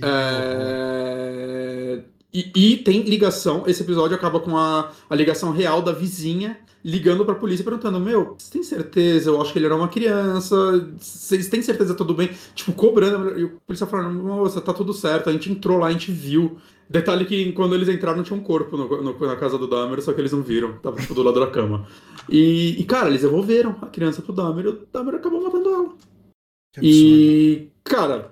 É... E, e, tem ligação, esse episódio acaba com a, a ligação real da vizinha ligando pra polícia perguntando: Meu, você tem certeza? Eu acho que ele era uma criança. Vocês têm certeza tudo bem? Tipo, cobrando. E o policial falando: Moça, tá tudo certo. A gente entrou lá, a gente viu. Detalhe que quando eles entraram tinha um corpo no, no, na casa do Dahmer, só que eles não viram. Tava tipo do lado da cama. E, e cara, eles devolveram a criança pro Dahmer e o Dahmer acabou matando ela. E, cara,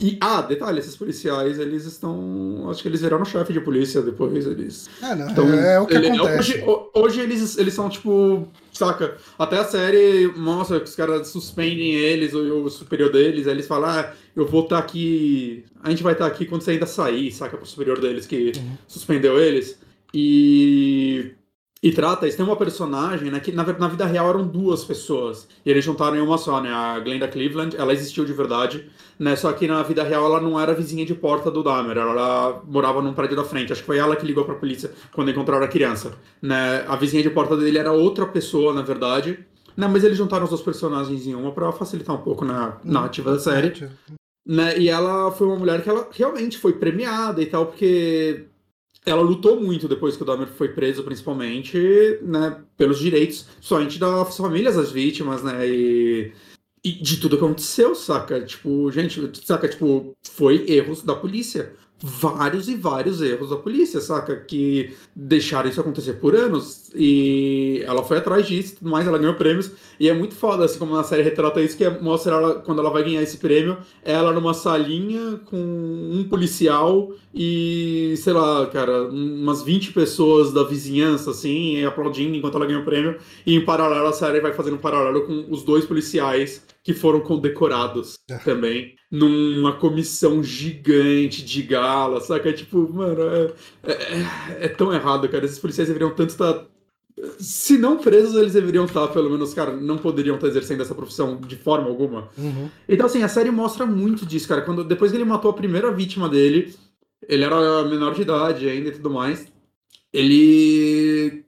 e, ah, detalhe, esses policiais, eles estão. Acho que eles viraram chefe de polícia depois, eles. É, não, então, é, é o que ele, acontece. Hoje, hoje, eles, eles são, tipo, saca? Até a série mostra que os caras suspendem eles, o, o superior deles, aí eles falam, ah, eu vou estar tá aqui. A gente vai estar tá aqui quando você ainda sair, saca? Pro superior deles que uhum. suspendeu eles. E e trata isso. Tem uma personagem, né, que na, na, vida real eram duas pessoas. E eles juntaram em uma só, né? A Glenda Cleveland, ela existiu de verdade, né? Só que na vida real ela não era vizinha de porta do Dahmer, ela morava num prédio da frente. Acho que foi ela que ligou pra polícia quando encontraram a criança. Né? A vizinha de porta dele era outra pessoa, na verdade. Né? Mas eles juntaram os dois personagens em uma para facilitar um pouco na narrativa da série. Né? E ela foi uma mulher que ela realmente foi premiada e tal, porque ela lutou muito depois que o Dahmer foi preso, principalmente, né, pelos direitos, somente das famílias das vítimas, né, e, e de tudo que aconteceu, saca? Tipo, gente, saca, tipo, foi erros da polícia vários e vários erros da polícia, saca? Que deixaram isso acontecer por anos. E ela foi atrás disso mais, ela ganhou prêmios. E é muito foda, assim como na série retrata isso, que é, mostra ela, quando ela vai ganhar esse prêmio, ela numa salinha com um policial e, sei lá, cara, umas 20 pessoas da vizinhança, assim, aplaudindo enquanto ela ganha o prêmio. E em paralelo, a série vai fazendo um paralelo com os dois policiais que foram condecorados é. também numa comissão gigante de gala, saca? Tipo, mano, é, é, é, tão errado, cara. Esses policiais deveriam tanto estar. Se não presos, eles deveriam estar, pelo menos, cara, não poderiam estar exercendo essa profissão de forma alguma. Uhum. Então, assim, a série mostra muito disso, cara. Quando, depois que ele matou a primeira vítima dele, ele era menor de idade ainda e tudo mais, ele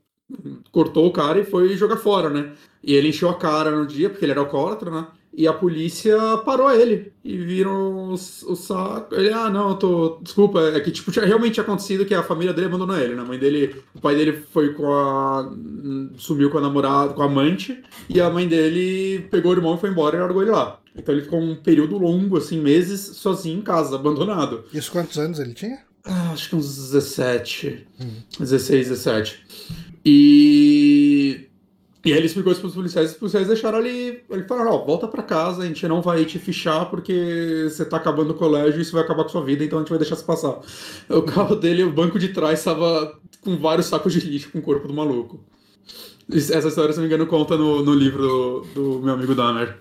cortou o cara e foi jogar fora, né? E ele encheu a cara no dia, porque ele era alcoólatra, né? E a polícia parou ele e viram o, o saco. Ele, ah, não, eu tô. Desculpa, é que tipo, tinha, realmente tinha acontecido que a família dele abandonou ele, né? A mãe dele, o pai dele foi com a. sumiu com a namorada, com a amante, e a mãe dele pegou o irmão e foi embora e largou ele lá. Então ele ficou um período longo, assim, meses, sozinho em casa, abandonado. Isso quantos anos ele tinha? Ah, acho que uns 17. Hum. 16, 17. E e aí ele explicou isso para os policiais, os policiais deixaram ele. Ele falou: ó, volta para casa, a gente não vai te fichar porque você tá acabando o colégio e isso vai acabar com sua vida, então a gente vai deixar você passar. O carro dele, o banco de trás, estava com vários sacos de lixo com o corpo do maluco. Essa história, se não me engano, conta no, no livro do, do meu amigo Dahmer.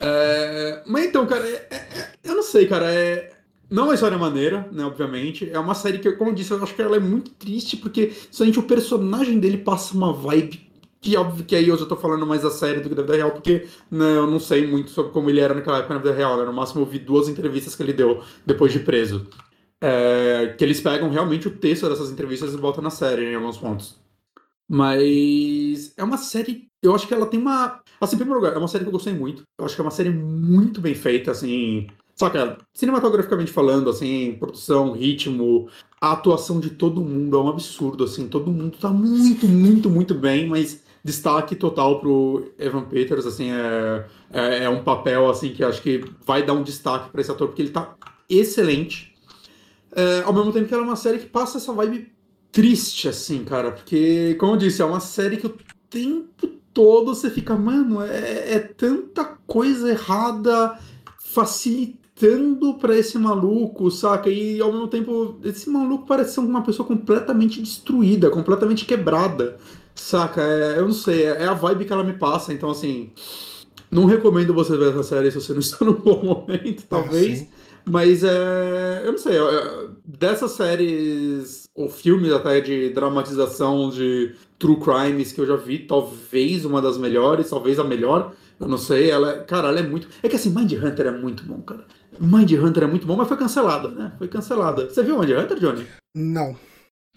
É... Mas então, cara, é, é, é eu não sei, cara, é. Não é uma história maneira, né, obviamente. É uma série que, como eu disse, eu acho que ela é muito triste, porque somente o personagem dele passa uma vibe que óbvio que aí eu já tô falando mais da série do que da vida real, porque né, eu não sei muito sobre como ele era naquela época na vida real. Né? No máximo eu vi duas entrevistas que ele deu depois de preso. É, que eles pegam realmente o texto dessas entrevistas e botam na série em alguns pontos. Mas é uma série. Eu acho que ela tem uma. Assim, em primeiro lugar, é uma série que eu gostei muito. Eu acho que é uma série muito bem feita, assim. Só que, cinematograficamente falando, assim, produção, ritmo, a atuação de todo mundo é um absurdo, assim. Todo mundo tá muito, muito, muito bem, mas destaque total pro Evan Peters, assim, é, é, é, um papel, assim, que acho que vai dar um destaque para esse ator, porque ele tá excelente. É, ao mesmo tempo que ela é uma série que passa essa vibe triste, assim, cara, porque, como eu disse, é uma série que o tempo todo você fica, mano, é, é tanta coisa errada facilitando para esse maluco, saca? E ao mesmo tempo, esse maluco parece ser uma pessoa completamente destruída, completamente quebrada. Saca? É, eu não sei, é, é a vibe que ela me passa, então assim. Não recomendo você ver essa série se você não está num bom momento, talvez. Ah, mas é. Eu não sei. É, dessas séries, ou filmes até de dramatização de true crimes que eu já vi, talvez uma das melhores, talvez a melhor. Eu não sei. Ela, cara, ela é muito. É que assim, Mind Hunter é muito bom, cara. Mind Hunter é muito bom, mas foi cancelada, né? Foi cancelada. Você viu Mind Hunter, Johnny? Não.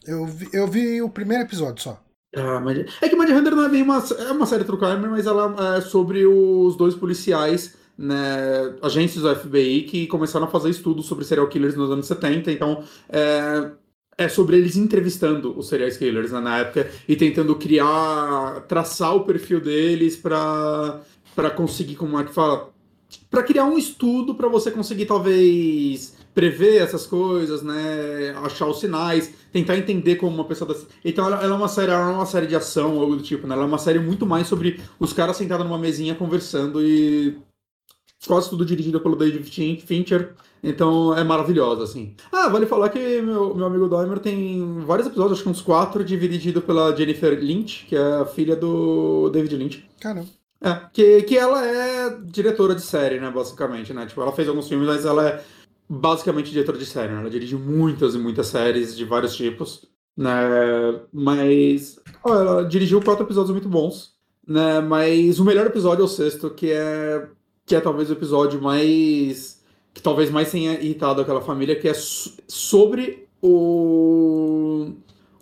Eu vi, eu vi o primeiro episódio só. Ah, Mind... É que Mind Hunter não é bem uma. É uma série true crime, mas ela é sobre os dois policiais né, agentes do FBI que começaram a fazer estudos sobre serial killers nos anos 70. Então, é, é sobre eles entrevistando os serial killers né, na época e tentando criar, traçar o perfil deles para para conseguir, como é que fala? Para criar um estudo para você conseguir, talvez, prever essas coisas, né? Achar os sinais, tentar entender como uma pessoa. Então ela, ela, é uma série, ela é uma série de ação, algo do tipo, né? Ela é uma série muito mais sobre os caras sentados numa mesinha conversando e quase tudo dirigido pelo David Fincher, então é maravilhosa, assim. Ah, vale falar que meu, meu amigo Dahmer tem vários episódios, acho que uns quatro, dirigido pela Jennifer Lynch, que é a filha do David Lynch. Caramba. É, que, que ela é diretora de série, né, basicamente, né? Tipo, ela fez alguns filmes, mas ela é basicamente diretora de série, né? Ela dirige muitas e muitas séries de vários tipos, né? Mas ó, ela dirigiu quatro episódios muito bons, né? Mas o melhor episódio é o sexto, que é que é talvez o episódio mais. que talvez mais tenha irritado aquela família, que é sobre o.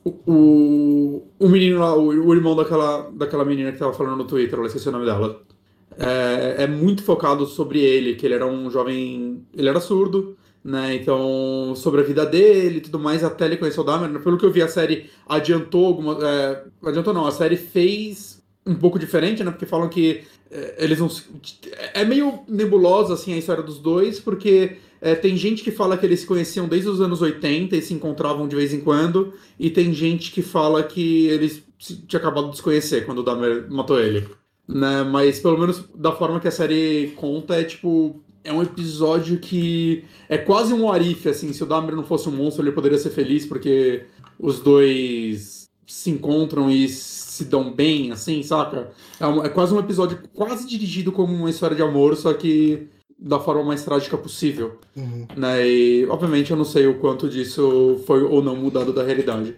O, o menino lá, o, o irmão daquela, daquela menina que tava falando no Twitter, eu esqueci o nome dela. É, é muito focado sobre ele, que ele era um jovem. Ele era surdo, né? Então, sobre a vida dele e tudo mais, até ele conhecer o Dahmer. Pelo que eu vi, a série adiantou alguma. É, adiantou não, a série fez um pouco diferente, né? Porque falam que é, eles não. É meio nebulosa assim a história dos dois, porque é, tem gente que fala que eles se conheciam desde os anos 80 e se encontravam de vez em quando, e tem gente que fala que eles tinham acabado de se conhecer quando o Dahmer matou ele. Né? Mas pelo menos da forma que a série conta, é tipo. É um episódio que é quase um arife, assim. Se o Dahmer não fosse um monstro, ele poderia ser feliz, porque os dois se encontram e se dão bem, assim, saca? É, um, é, quase um episódio quase dirigido como uma história de amor, só que da forma mais trágica possível. Uhum. Né? E, obviamente, eu não sei o quanto disso foi ou não mudado da realidade.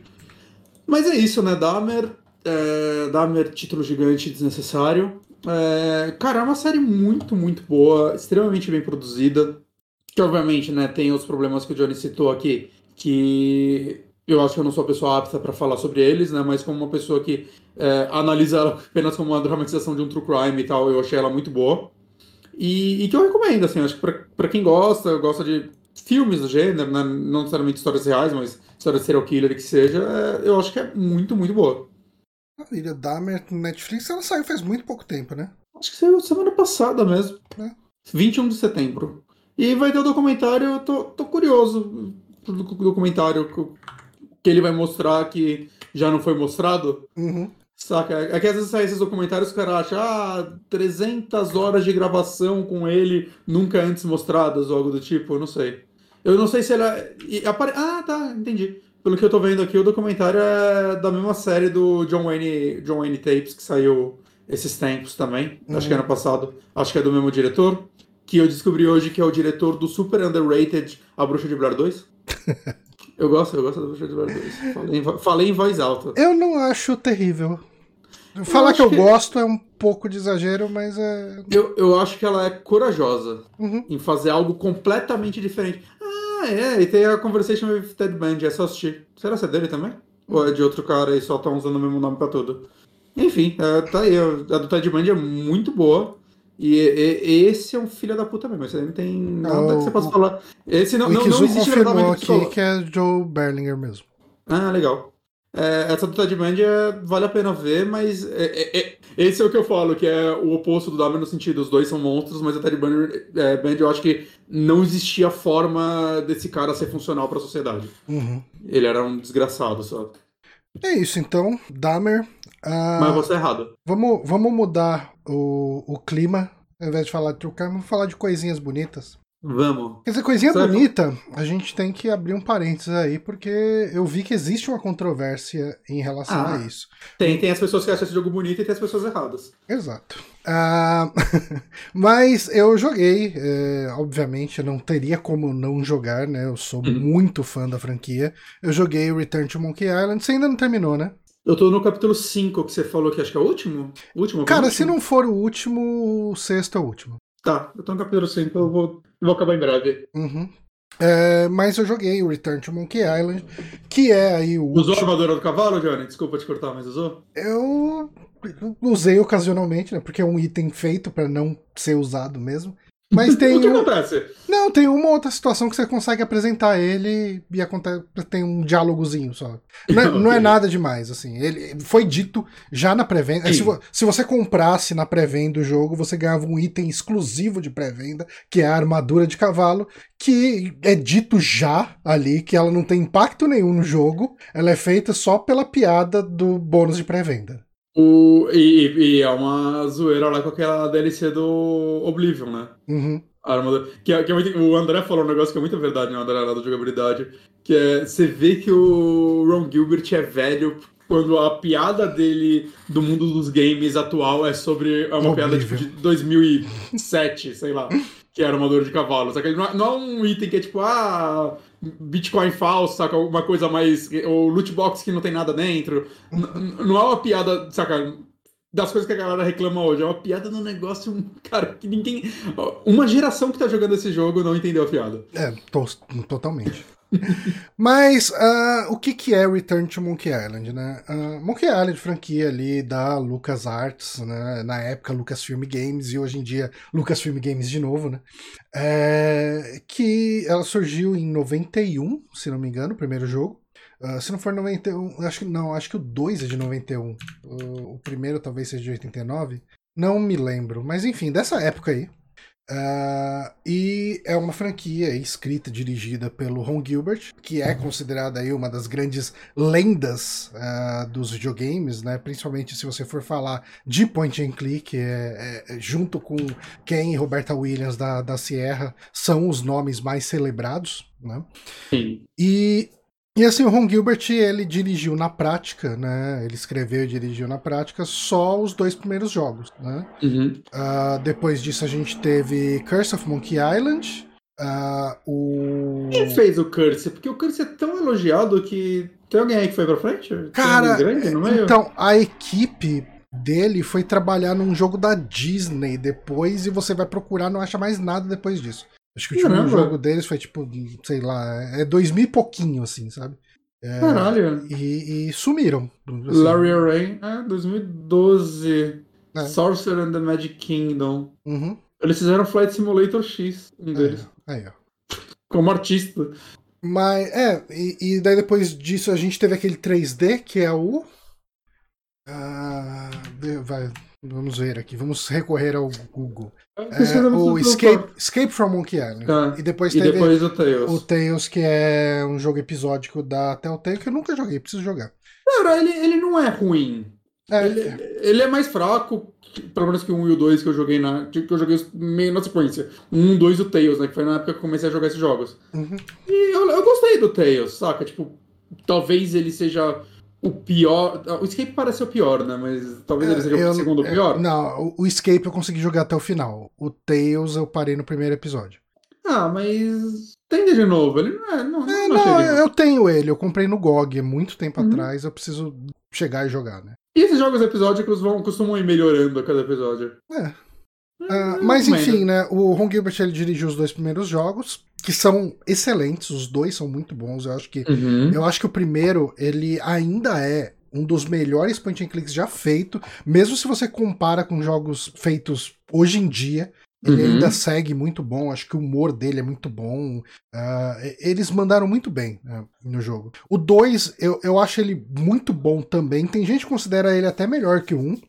Mas é isso, né? Dahmer, é, Dahmer título gigante desnecessário. É, cara, é uma série muito, muito boa, extremamente bem produzida. Que, obviamente, né, tem os problemas que o Johnny citou aqui, que eu acho que eu não sou a pessoa apta para falar sobre eles, né? Mas como uma pessoa que é, analisa ela apenas como uma dramatização de um true crime e tal, eu achei ela muito boa. E, e que eu recomendo, assim, acho que para quem gosta, gosta de filmes do gênero, né? não necessariamente histórias reais, mas histórias de serial killer que seja, é, eu acho que é muito, muito boa. A Ilha Dahmer Netflix, ela saiu faz muito pouco tempo, né? Acho que saiu semana passada mesmo. É. 21 de setembro. E vai ter o documentário, eu tô, tô curioso pro documentário que ele vai mostrar que já não foi mostrado. Uhum. Saca? É que às vezes saem esses documentários os caras acham, ah, 300 horas de gravação com ele nunca antes mostradas ou algo do tipo, eu não sei. Eu não sei se ela. Ah, tá, entendi. Pelo que eu tô vendo aqui, o documentário é da mesma série do John Wayne, John Wayne Tapes, que saiu esses tempos também. Uhum. Acho que ano passado. Acho que é do mesmo diretor. Que eu descobri hoje que é o diretor do super underrated A Bruxa de Blair 2. Eu gosto, eu gosto da Bruxa de Blair 2. Falei, em, falei em voz alta. Eu não acho terrível. Falar que eu que... gosto é um pouco de exagero, mas é. Eu, eu acho que ela é corajosa uhum. em fazer algo completamente diferente. Ah, é, e tem a Conversation with Ted Bundy, é só assistir. Será que é dele também? Ou é de outro cara e só tá usando o mesmo nome pra tudo? Enfim, é, tá aí. A do Ted Bundy é muito boa. E, e, esse é um filho da puta mesmo. Esse não tem nada que você possa falar. Esse não, não, não existe confirmou aqui que é Joe Berlinger mesmo. Ah, legal. É, essa do Ted Bundy é, vale a pena ver, mas é, é, é, esse é o que eu falo, que é o oposto do Dahmer no sentido, os dois são monstros, mas a Ted Bundy, é, Bundy eu acho que não existia forma desse cara ser funcional para a sociedade. Uhum. Ele era um desgraçado só. É isso então, Dahmer. Uh, mas você é errado. Vamos, vamos mudar o, o clima. Ao invés de falar de crime, vamos falar de coisinhas bonitas. Vamos. Quer dizer, coisinha Certo. bonita, a gente tem que abrir um parênteses aí, porque eu vi que existe uma controvérsia em relação Ah. a isso. Tem, tem as pessoas que acham esse jogo bonito e tem as pessoas erradas. Exato. Ah, mas eu joguei, é, obviamente, não teria como não jogar, né? Eu sou Uhum. muito fã da franquia. Eu joguei Return to Monkey Island, você ainda não terminou, né? Eu tô no capítulo 5 que você falou que acho que é o último? O último? Cara, penúltimo? se não for o último, o sexto é o último. Tá, eu tô no capítulo 5, eu vou, vou acabar em breve. Uhum. É, mas eu joguei o Return to Monkey Island, que é aí o Usou a armadura do cavalo, Johnny? Desculpa te cortar, mas usou? Eu usei ocasionalmente, né? Porque é um item feito pra não ser usado mesmo. Mas tem o que um, acontece? não, tem uma outra situação que você consegue apresentar ele e acontece, tem um diálogozinho só. Não é, não é nada demais, assim. Ele foi dito já na pré-venda. Se, vo- se você comprasse na pré-venda o jogo, você ganhava um item exclusivo de pré-venda, que é a armadura de cavalo, que é dito já ali que ela não tem impacto nenhum no jogo. Ela é feita só pela piada do bônus de pré-venda. O, e, e- é uma zoeira lá com aquela DLC do Oblivion, né? Uhum. Armadura. Que, é- que é muito- o André falou um negócio que é muito verdade, né? O André lá da jogabilidade. Que é. Você vê que o Ron Gilbert é velho quando a piada dele do mundo dos games atual é sobre. É uma piada tipo, de 2007, sei lá. Que é a armadura de cavalo. Só que não é, não é um item que é tipo, ah. Bitcoin falso, saca? Uma coisa mais. Ou loot box que não tem nada dentro. N- não é uma piada, saca? Das coisas que a galera reclama hoje. É uma piada no negócio, cara, que ninguém. Uma geração que tá jogando esse jogo não entendeu a piada. É, to- totalmente. Mas ah, o que, que é Return to Monkey Island, né? Ah, Monkey Island, franquia ali da LucasArts, né? Na época Lucasfilm Games e hoje em dia Lucasfilm Games de novo, né? É, que ela surgiu em 91, se não me engano, o primeiro jogo. Ah, se não for 91, acho que não, acho que o 2 é de 91. O, o primeiro talvez seja de 89. Não me lembro, mas enfim, dessa época aí. Ah, e é uma franquia escrita e dirigida pelo Ron Gilbert, que é considerada aí uma das grandes lendas ah, dos videogames, né? Principalmente se você for falar de point and click, é, é- junto com Ken e Roberta Williams da, da Sierra, são os nomes mais celebrados, né? Sim. E, e assim, o Ron Gilbert, ele dirigiu na prática, né? Ele escreveu e dirigiu na prática só os dois primeiros jogos, né? Uhum. Ah, depois disso a gente teve Curse of Monkey Island, ah, o... Quem fez o Curse? Porque o Curse é tão elogiado que. Tem alguém aí que foi pra frente? Cara, grande então, a equipe dele foi trabalhar num jogo da Disney depois e você vai procurar, não acha mais nada depois disso. Acho que o último jogo deles foi tipo, sei lá, é 2000 e pouquinho, assim, sabe? É, Caralho. e, e sumiram. assim. Larry Array, é, 2012. É. Sorcerer and the Magic Kingdom. Uhum. Eles fizeram Flight Simulator X, um deles. Aí, ó. Como artista. Mas, é, e, e daí depois disso a gente teve aquele 3D, que é o. Ah, vai, vamos ver aqui, vamos recorrer ao Google. É, o Escape, Escape from Monkey Island. Ah, e depois E teve depois o Tails. o Tales, que é um jogo episódico da Telltale, que eu nunca joguei, preciso jogar. Cara, ele, ele não é ruim. É, Ele, ele é mais fraco, pelo menos que o 1 e o 2 que eu joguei na. Que eu joguei meio na sequência. O 1, 2 e o Tails, né? Que foi na época que eu comecei a jogar esses jogos. uhum. E eu, eu gostei do Tails, saca? Tipo, talvez ele seja o pior. O Escape parece o pior, né? Mas talvez ele seja Eu- o segundo é, pior. Não, o, Escape eu consegui jogar até o final. O Tales eu parei no primeiro episódio. Ah, mas. Tenta de novo. Ele não é. Não, É, não, não, eu tenho ele, eu comprei no GOG há muito tempo Uhum. atrás, eu preciso chegar e jogar, né? E esses jogos episódicos vão, costumam ir melhorando a cada episódio. É. Ah, mas enfim, né? O Ron Gilbert ele dirigiu os dois primeiros jogos, que são excelentes, os dois são muito bons. Eu acho que Uhum. eu acho que o primeiro ele ainda é um dos melhores point and clicks já feito, mesmo se você compara com jogos feitos hoje em dia. Ele Uhum. ainda segue muito bom, acho que o humor dele é muito bom. Ah, e- eles mandaram muito bem né, no jogo. O 2, eu, eu acho ele muito bom também. Tem gente que considera ele até melhor que o 1. Um.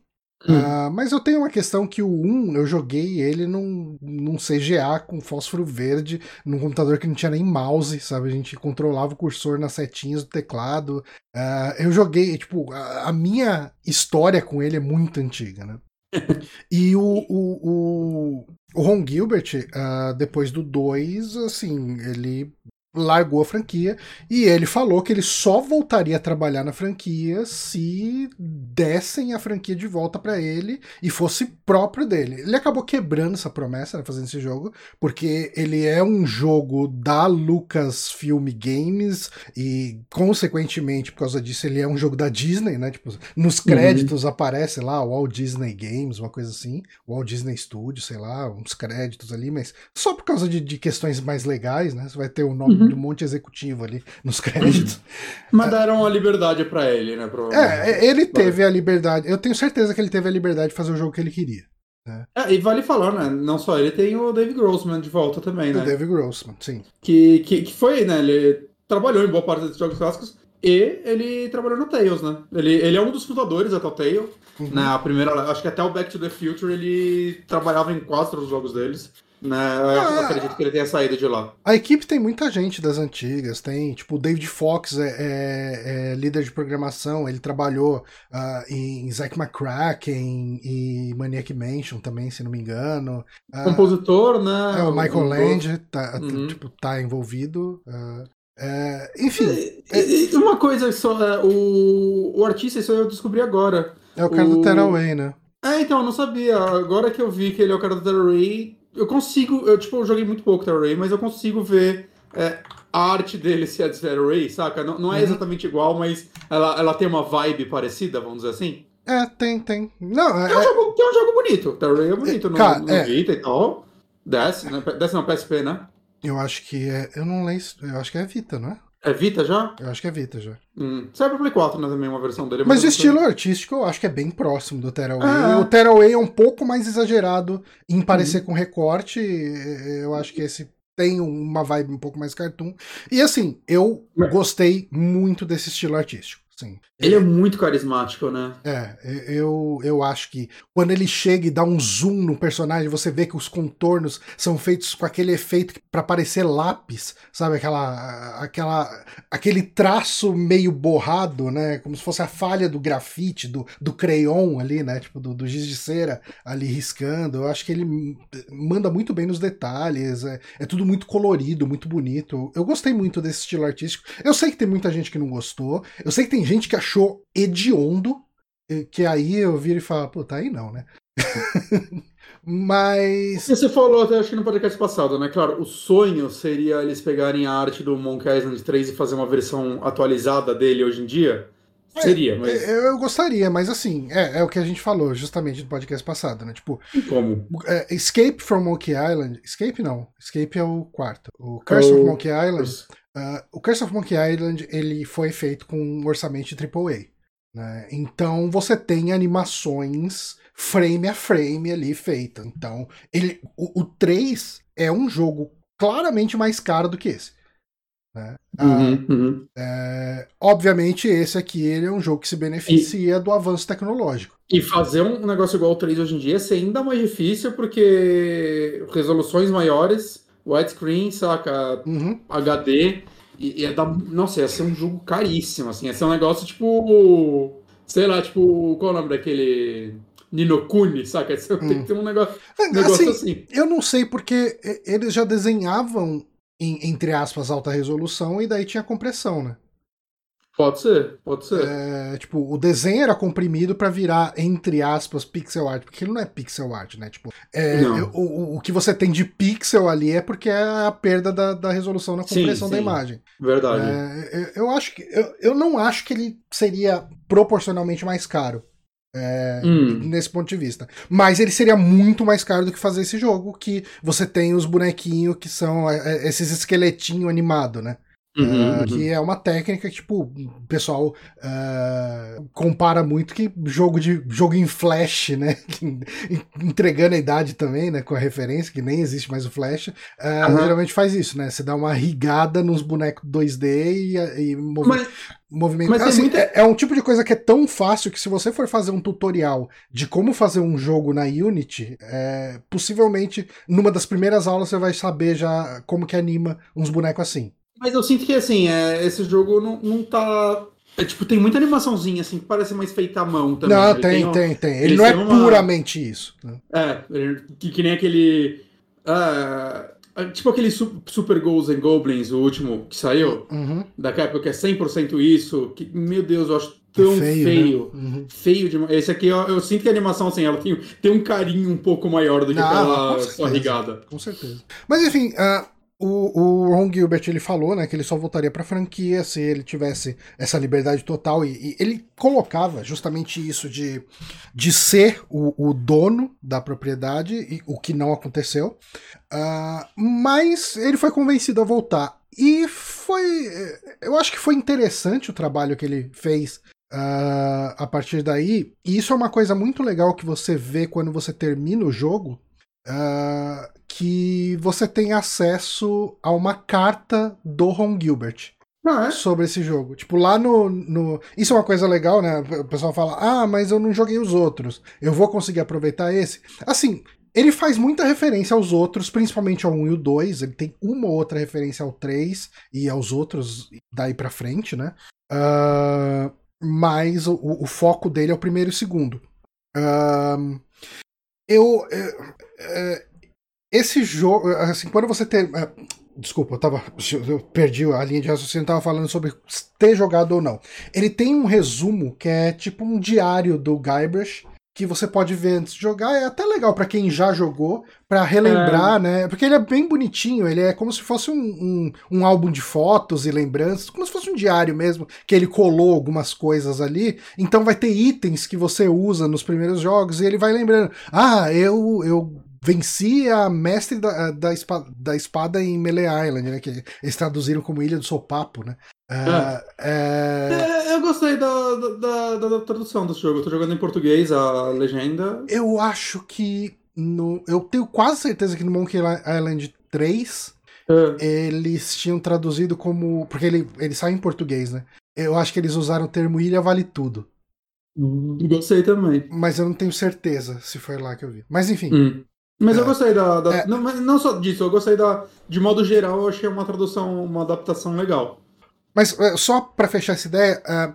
Hum. Ah, mas eu tenho uma questão que o 1 eu joguei ele num, num CGA com fósforo verde, num computador que não tinha nem mouse, sabe? A gente controlava o cursor nas setinhas do teclado. Ah, eu joguei, tipo, a, a minha história com ele é muito antiga, né? E o, o, o, O Ron Gilbert, uh, depois do 2, assim, ele largou a franquia e ele falou que ele só voltaria a trabalhar na franquia se dessem a franquia de volta para ele e fosse próprio dele. Ele acabou quebrando essa promessa, né, fazendo esse jogo, porque ele é um jogo da Lucasfilm Games e consequentemente por causa disso ele é um jogo da Disney, né? Tipo, nos uhum. créditos uhum. aparece lá o Walt Disney Games, uma coisa assim, o Walt Disney Studios, sei lá, uns créditos ali, mas só por causa de, de questões mais legais, né? Você vai ter o nome uhum do monte executivo ali nos créditos. Mas deram a liberdade para ele, né? É, ele teve a liberdade. Eu tenho certeza que ele teve a liberdade de fazer o jogo que ele queria. Né? É, e vale falar, né? Não só ele, tem o Dave Grossman de volta também, né? O Dave Grossman, sim. Que, que, que foi, né? Ele trabalhou em boa parte dos jogos clássicos e ele trabalhou no Tales, né? Ele, ele é um dos fundadores da Telltale. Uhum. Na né? primeira, acho que até o Back to the Future ele trabalhava em quatro dos jogos deles. Né? Eu ah, acredito que ele tenha saído de lá. A equipe tem muita gente das antigas, tem, tipo, o David Fox é, é, é líder de programação, ele trabalhou uh, em Zack McCracken e Maniac Mansion também, se não me engano. Uh, Compositor, né? É, o Michael Land tá, uhum. tipo, tá envolvido. Uh, é, enfim. E, e, uma coisa só, é, o, o artista, isso eu descobri agora. É o cara o... do Tearaway, né? É, então, eu não sabia. Agora que eu vi que ele é o cara do Tearaway, eu consigo, eu tipo, eu joguei muito pouco Terra Ray, mas eu consigo ver é, a arte dele se é de Terra Ray, saca? Não, não é uhum. exatamente igual, mas ela, ela tem uma vibe parecida, vamos dizer assim. É, tem, tem. Não, é, é, um, jogo, é um jogo bonito. Terra Ray é bonito no, cara, no é. Vita e tal. Desce, né? Desce no PSP, né? Eu acho que é. Eu não leio. Eu acho que é Vita, não é? É Vita já? Eu acho que é Vita já. Hum. Sai pro Play 4, né? Também uma versão dele. Mas, mas o estilo sei. artístico eu acho que é bem próximo do Tearaway. Ah. O Tearaway é um pouco mais exagerado em parecer uhum. com recorte. Eu acho que esse tem uma vibe um pouco mais cartoon. E assim, eu mas... gostei muito desse estilo artístico. Sim. Ele é muito carismático, né? É, eu, eu acho que quando ele chega e dá um zoom no personagem, você vê que os contornos são feitos com aquele efeito para parecer lápis, sabe? Aquela, aquela, aquele traço meio borrado, né? Como se fosse a falha do grafite, do, do crayon ali, né? Tipo, do, do giz de cera ali riscando. Eu acho que ele manda muito bem nos detalhes, é, é tudo muito colorido, muito bonito. Eu gostei muito desse estilo artístico. Eu sei que tem muita gente que não gostou, eu sei que tem gente que achou hediondo, que aí eu viro e falo, pô, tá aí não, né? Mas. Você falou até acho que no podcast passado, né? Claro, o sonho seria eles pegarem a arte do Monkey Island 3 e fazer uma versão atualizada dele hoje em dia. É, seria, mas. É, eu gostaria, mas assim, é, é o que a gente falou justamente no podcast passado, né? Tipo. Como? É, Escape from Monkey Island. Escape não. Escape é o quarto. O Curse of Monkey Island. Uh, o Curse of Monkey Island ele foi feito com um orçamento de AAA. Né? Então você tem animações frame a frame ali feita. Então, ele, o, o 3 é um jogo claramente mais caro do que esse. Né? Uhum, ah, uhum. É, obviamente, esse aqui ele é um jogo que se beneficia e, do avanço tecnológico. E fazer um negócio igual o 3 hoje em dia é ainda mais difícil, porque resoluções maiores widescreen, saca? Uhum. HD. E, e é da, nossa, ia ser um jogo caríssimo, assim. Ia ser um negócio tipo. Sei lá, tipo. Qual é o nome daquele. Ninokuni, saca? Hum. Tem que ter um negócio, um negócio assim, assim, Eu não sei porque eles já desenhavam em, entre aspas, alta resolução e daí tinha compressão, né? Pode ser, pode ser. É, tipo, o desenho era comprimido para virar, entre aspas, pixel art, porque ele não é pixel art, né? Tipo, é, o, o que você tem de pixel ali é porque é a perda da, da resolução na compressão sim, sim. da imagem. Verdade. É, eu, acho que. Eu, eu não acho que ele seria proporcionalmente mais caro. É, hum. Nesse ponto de vista. Mas ele seria muito mais caro do que fazer esse jogo, que você tem os bonequinhos que são é, é, esses esqueletinhos animados, né? Uhum, uh, que é uma técnica que, tipo, o pessoal uh, compara muito que jogo de jogo em flash, né? Entregando a idade também, né? Com a referência, que nem existe mais o flash. Uh, uhum. Geralmente faz isso, né? Você dá uma rigada nos bonecos 2D e, e movi mas, movimento. Mas assim, muita... é, é, um tipo de coisa que é tão fácil que se você for fazer um tutorial de como fazer um jogo na Unity, é, possivelmente numa das primeiras aulas você vai saber já como que anima uns bonecos assim. Mas eu sinto que, assim, é, esse jogo não, não tá É, tipo, tem muita animaçãozinha, assim, que parece mais feita à mão também. Não, Ele tem, um- tem, tem. Ele, ele não é tem uma- puramente isso. né? É, ele- que, que nem aquele. ah, tipo aquele Su- Super Ghosts and Goblins, o último que saiu, Uhum. da Capcom, que é 100% isso. Que, meu Deus, eu acho tão Feio, feio. né? Uhum. Feio demais. Esse aqui, eu, eu sinto que a animação, assim, ela tem, tem um carinho um pouco maior do que Ah, aquela com só rigada. Com certeza. Mas enfim, ah, o, o Ron Gilbert ele falou né, que ele só voltaria pra franquia se ele tivesse essa liberdade total. E, e ele colocava justamente isso de, de ser o, o dono da propriedade, e, o que não aconteceu. Ah, mas ele foi convencido a voltar. E foi. Eu acho que foi interessante o trabalho que ele fez ah, a partir daí. E isso é uma coisa muito legal que você vê quando você termina o jogo. ah, que você tem acesso a uma carta do Ron Gilbert Não, é? sobre esse jogo. Tipo, lá no, no. Isso é uma coisa legal, né? O pessoal fala, ah, mas eu não joguei os outros. Eu vou conseguir aproveitar esse. Assim, ele faz muita referência aos outros, principalmente ao 1 e o 2. Ele tem uma ou outra referência ao 3 e aos outros daí pra frente, né? Ah, mas o, o foco dele é o primeiro e o segundo. Ah, eu. é, é, esse jogo. Assim, quando você ter. é, Desculpa, eu, tava, eu perdi a linha de raciocínio, eu tava falando sobre ter jogado ou não. Ele tem um resumo que é tipo um diário do Guybrush que você pode ver antes de jogar. É até legal pra quem já jogou, pra relembrar, né? Porque ele é bem bonitinho, ele é como se fosse um, um, um álbum de fotos e lembranças, como se fosse um diário mesmo, que ele colou algumas coisas ali. Então vai ter itens que você usa nos primeiros jogos e ele vai lembrando. Ah, eu, eu venci a mestre da, da, espada, da espada em Melee Island, né? Que eles traduziram como Ilha do Sopapo, né? Ah, é... É, eu gostei da, da, da- da tradução desse jogo. Eu tô jogando em português a legenda. Eu acho que. No, eu tenho quase certeza que no Monkey Island 3 É. eles tinham traduzido como. Porque ele, ele sai em português, né? Eu acho que eles usaram o termo Ilha Vale Tudo. Gostei também. Mas eu não tenho certeza se foi lá que eu vi. Mas enfim. Hum. Mas eu É. gostei da. da- É. não, não só disso, eu gostei da. De modo geral, eu achei uma tradução, uma adaptação legal. Mas é, só pra fechar essa ideia, é,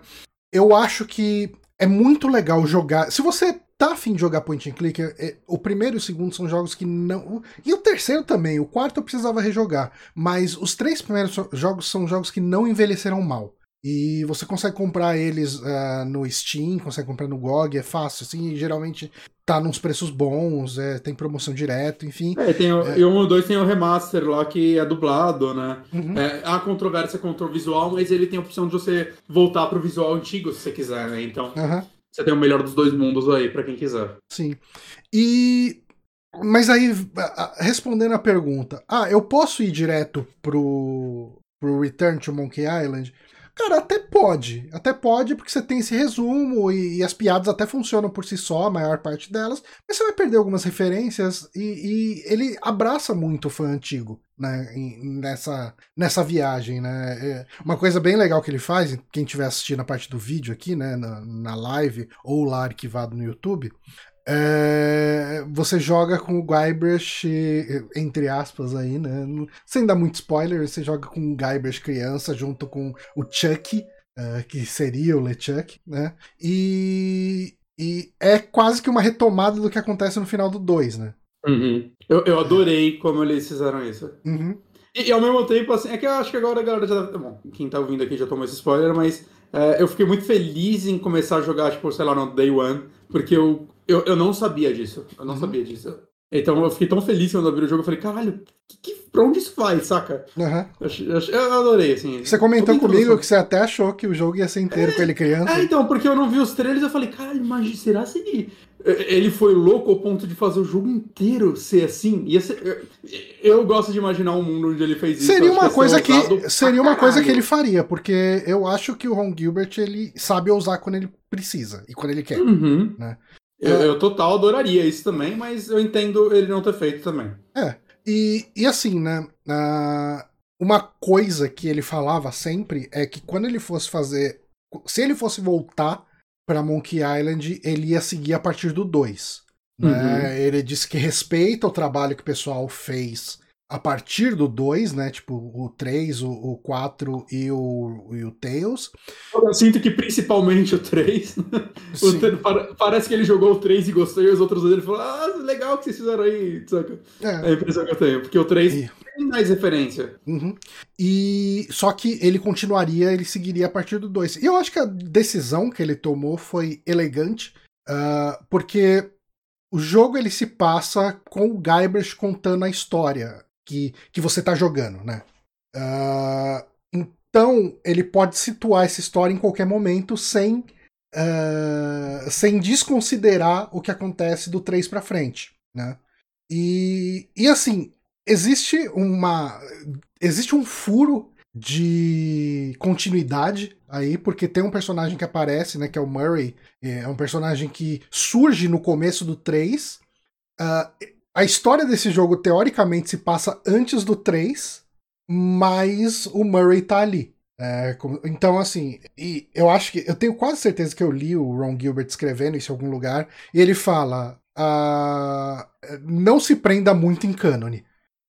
eu acho que é muito legal jogar. Se você tá afim de jogar point and click, é, o primeiro e o segundo são jogos que não. E o terceiro também. O quarto eu precisava rejogar. Mas os três primeiros jogos são jogos que não envelheceram mal. E você consegue comprar eles ah, no Steam, consegue comprar no GOG, é fácil, assim, geralmente tá nos preços bons, é, tem promoção direto, enfim. É, tem o, e um e dois tem o remaster lá que é dublado, né? Uhum. É, há controvérsia contra o visual, mas ele tem a opção de você voltar pro visual antigo se você quiser, né? Então Aham. você tem o melhor dos dois mundos aí pra quem quiser. Sim. E. Mas aí, respondendo a pergunta, ah, eu posso ir direto pro, pro Return to Monkey Island? Cara, até pode. Até pode, porque você tem esse resumo e, e as piadas até funcionam por si só, a maior parte delas, mas você vai perder algumas referências e, e ele abraça muito o fã antigo. Né, nessa, nessa viagem, né? É uma coisa bem legal que ele faz, quem estiver assistindo a parte do vídeo aqui, né, na, na live ou lá arquivado no YouTube, é, você joga com o Guybrush, entre aspas aí, né? Sem dar muito spoiler, você joga com o Guybrush criança junto com o Chuck, eh, que seria o LeChuck, né? E, e é quase que uma retomada do que acontece no final do 2, né? Eu, eu adorei como eles fizeram isso. Uhum. E, e ao mesmo tempo, assim, é que eu acho que agora a galera já. Bom, quem tá ouvindo aqui já tomou esse spoiler, mas é, eu fiquei muito feliz em começar a jogar, tipo, sei lá, no Day One, porque eu, eu, eu não sabia disso. Eu não Uhum. sabia disso. Então eu fiquei tão feliz quando eu abri o jogo, eu falei, caralho, que, que, pra onde isso vai, saca? Aham. Eu, eu, eu adorei, assim. Você comentou comigo que você até achou que o jogo ia ser inteiro com ele criança. É, então, porque eu não vi os trailers, eu falei, caralho, mas será se ele. Ele foi louco ao ponto de fazer o jogo inteiro ser assim? Ia ser, eu, gosto de imaginar um mundo onde ele fez isso. Seria uma ser coisa que seria uma coisa que ele faria, porque eu acho que o Ron Gilbert ele sabe usar quando ele precisa e quando ele quer. Uhum. Né? Eu, É. eu total adoraria isso também, mas eu entendo ele não ter feito também. E, e assim, né? ah, uma coisa que ele falava sempre é que quando ele fosse fazer. Se ele fosse voltar pra Monkey Island, ele ia seguir a partir do 2. Né? Ele disse que respeita o trabalho que o pessoal fez a partir do 2, né? Tipo, o 3, o, o 4 e o, e o Tails. Eu sinto que principalmente o 3. o 3 parece que ele jogou o 3 e gostou, e os outros ele falou: Ah, legal que vocês fizeram aí, saca? É, é a impressão que eu tenho, porque o 3 e... tem mais referência. Uhum. E só que ele continuaria, ele seguiria a partir do 2. E eu acho que a decisão que ele tomou foi elegante, uh, porque o jogo ele se passa com o Guybrush contando a história que, que você está jogando, né? Uh, então ele pode situar essa história em qualquer momento sem uh, sem desconsiderar o que acontece do 3 para frente, né? E, e assim existe uma existe um furo de continuidade aí, porque tem um personagem que aparece, né, que é o Murray, é um personagem que surge no começo do 3. Uh, a história desse jogo, teoricamente, se passa antes do 3, mas o Murray tá ali. É, então, assim, e eu acho que. Eu tenho quase certeza que eu li o Ron Gilbert escrevendo isso em algum lugar, e ele fala: uh, não se prenda muito em cânone.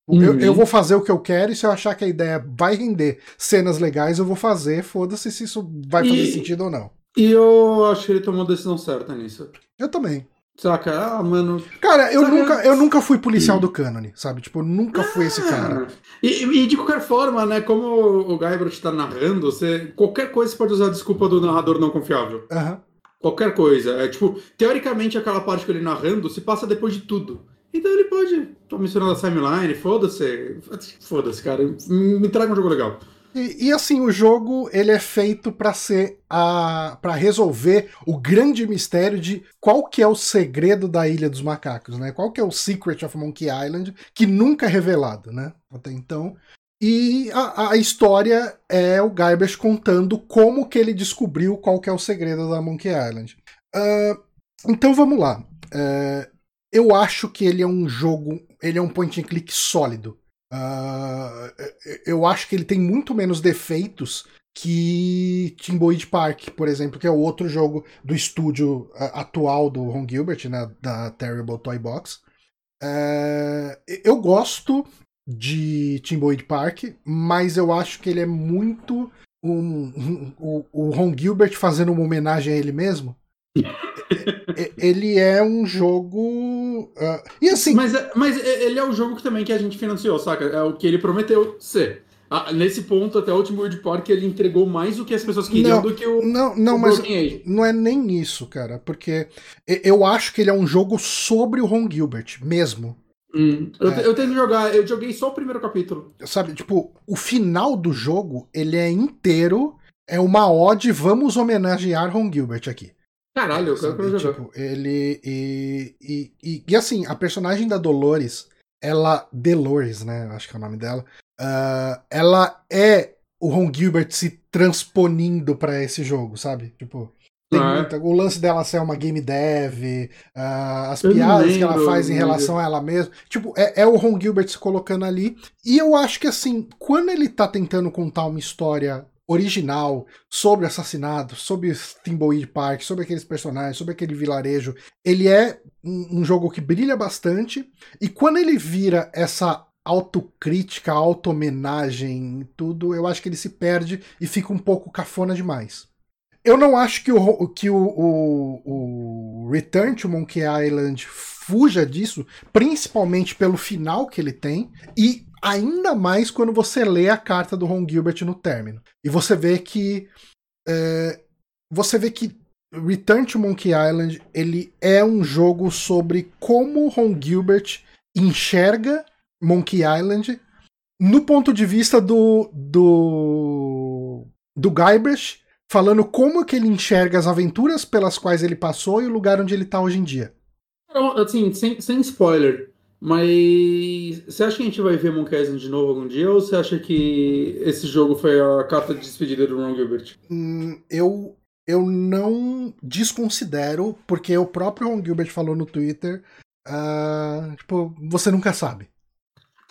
Uhum. Eu, eu, vou fazer o que eu quero e se eu achar que a ideia vai render cenas legais, eu vou fazer, foda-se se isso vai fazer e, sentido ou não. E eu acho que ele tomou a decisão certa nisso. Eu também. Saca? Ah, mano. Cara, eu, saca? nunca, eu nunca fui policial do cânone, sabe? Tipo, eu nunca ah, fui esse cara. E, e, de qualquer forma, né? Como o Guybrush tá narrando, você, qualquer coisa você pode usar a desculpa do narrador não confiável. Uhum. Qualquer coisa. É tipo, teoricamente aquela parte que ele narrando se passa depois de tudo. Então ele pode. Tô mencionando a timeline, foda-se. Foda-se, cara. Me traga um jogo legal. E, e, assim, o jogo ele é feito para ser a para resolver o grande mistério de qual que é o segredo da Ilha dos Macacos, né? Qual que é o Secret of Monkey Island que nunca é revelado, né? Até então. E a, a história é o Guybrush contando como que ele descobriu qual que é o segredo da Monkey Island. Uh, então vamos lá. Uh, eu acho que ele é um jogo, ele é um point and click sólido. Uh, eu acho que ele tem muito menos defeitos que Timboid Park, por exemplo, que é o outro jogo do estúdio uh, atual do Ron Gilbert, né, da Terrible Toy Box. Uh, eu gosto de Timboid Park, mas eu acho que ele é muito um, um, um, o Ron Gilbert fazendo uma homenagem a ele mesmo. ele é um jogo. Uh, e assim. Mas, mas ele é o jogo que também que a gente financiou, saca? É o que ele prometeu ser. Ah, nesse ponto, até o último World Park, ele entregou mais do que as pessoas queriam não, do que o. Não, não, o mas não é nem isso, cara. Porque eu acho que ele é um jogo sobre o Ron Gilbert, mesmo. Hum, eu, é. eu que jogar, eu joguei só o primeiro capítulo. Sabe, tipo, o final do jogo, ele é inteiro. É uma ode, vamos homenagear Ron Gilbert aqui. Caralho, eu quero jogar. Tipo, ele. E, e, e, e, assim, a personagem da Dolores, ela. Dolores, né? Acho que é o nome dela. Uh, ela é o Ron Gilbert se transponindo para esse jogo, sabe? Tipo. Ah, muita, o lance dela ser uma game dev, uh, as piadas que ela faz em relação a ela mesma. Tipo, é, é, o Ron Gilbert se colocando ali. E eu acho que, assim, quando ele tá tentando contar uma história original sobre assassinato, sobre Thimbleweed Park, sobre aqueles personagens, sobre aquele vilarejo. Ele é um, um jogo que brilha bastante e quando ele vira essa autocrítica, auto-homenagem, tudo, eu acho que ele se perde e fica um pouco cafona demais. Eu não acho que o, que o, o, o Return to Monkey Island fuja disso, principalmente pelo final que ele tem, e ainda mais quando você lê a carta do Ron Gilbert no término. E você vê que. É, você vê que Return to Monkey Island ele é um jogo sobre como Ron Gilbert enxerga Monkey Island no ponto de vista do do do Guybrush falando como que ele enxerga as aventuras pelas quais ele passou e o lugar onde ele está hoje em dia. Assim, sem, sem spoiler, mas você acha que a gente vai ver Monkey Island de novo algum dia ou você acha que esse jogo foi a carta de despedida do Ron Gilbert? Hum, eu, eu não desconsidero, porque o próprio Ron Gilbert falou no Twitter, uh, tipo, você nunca sabe.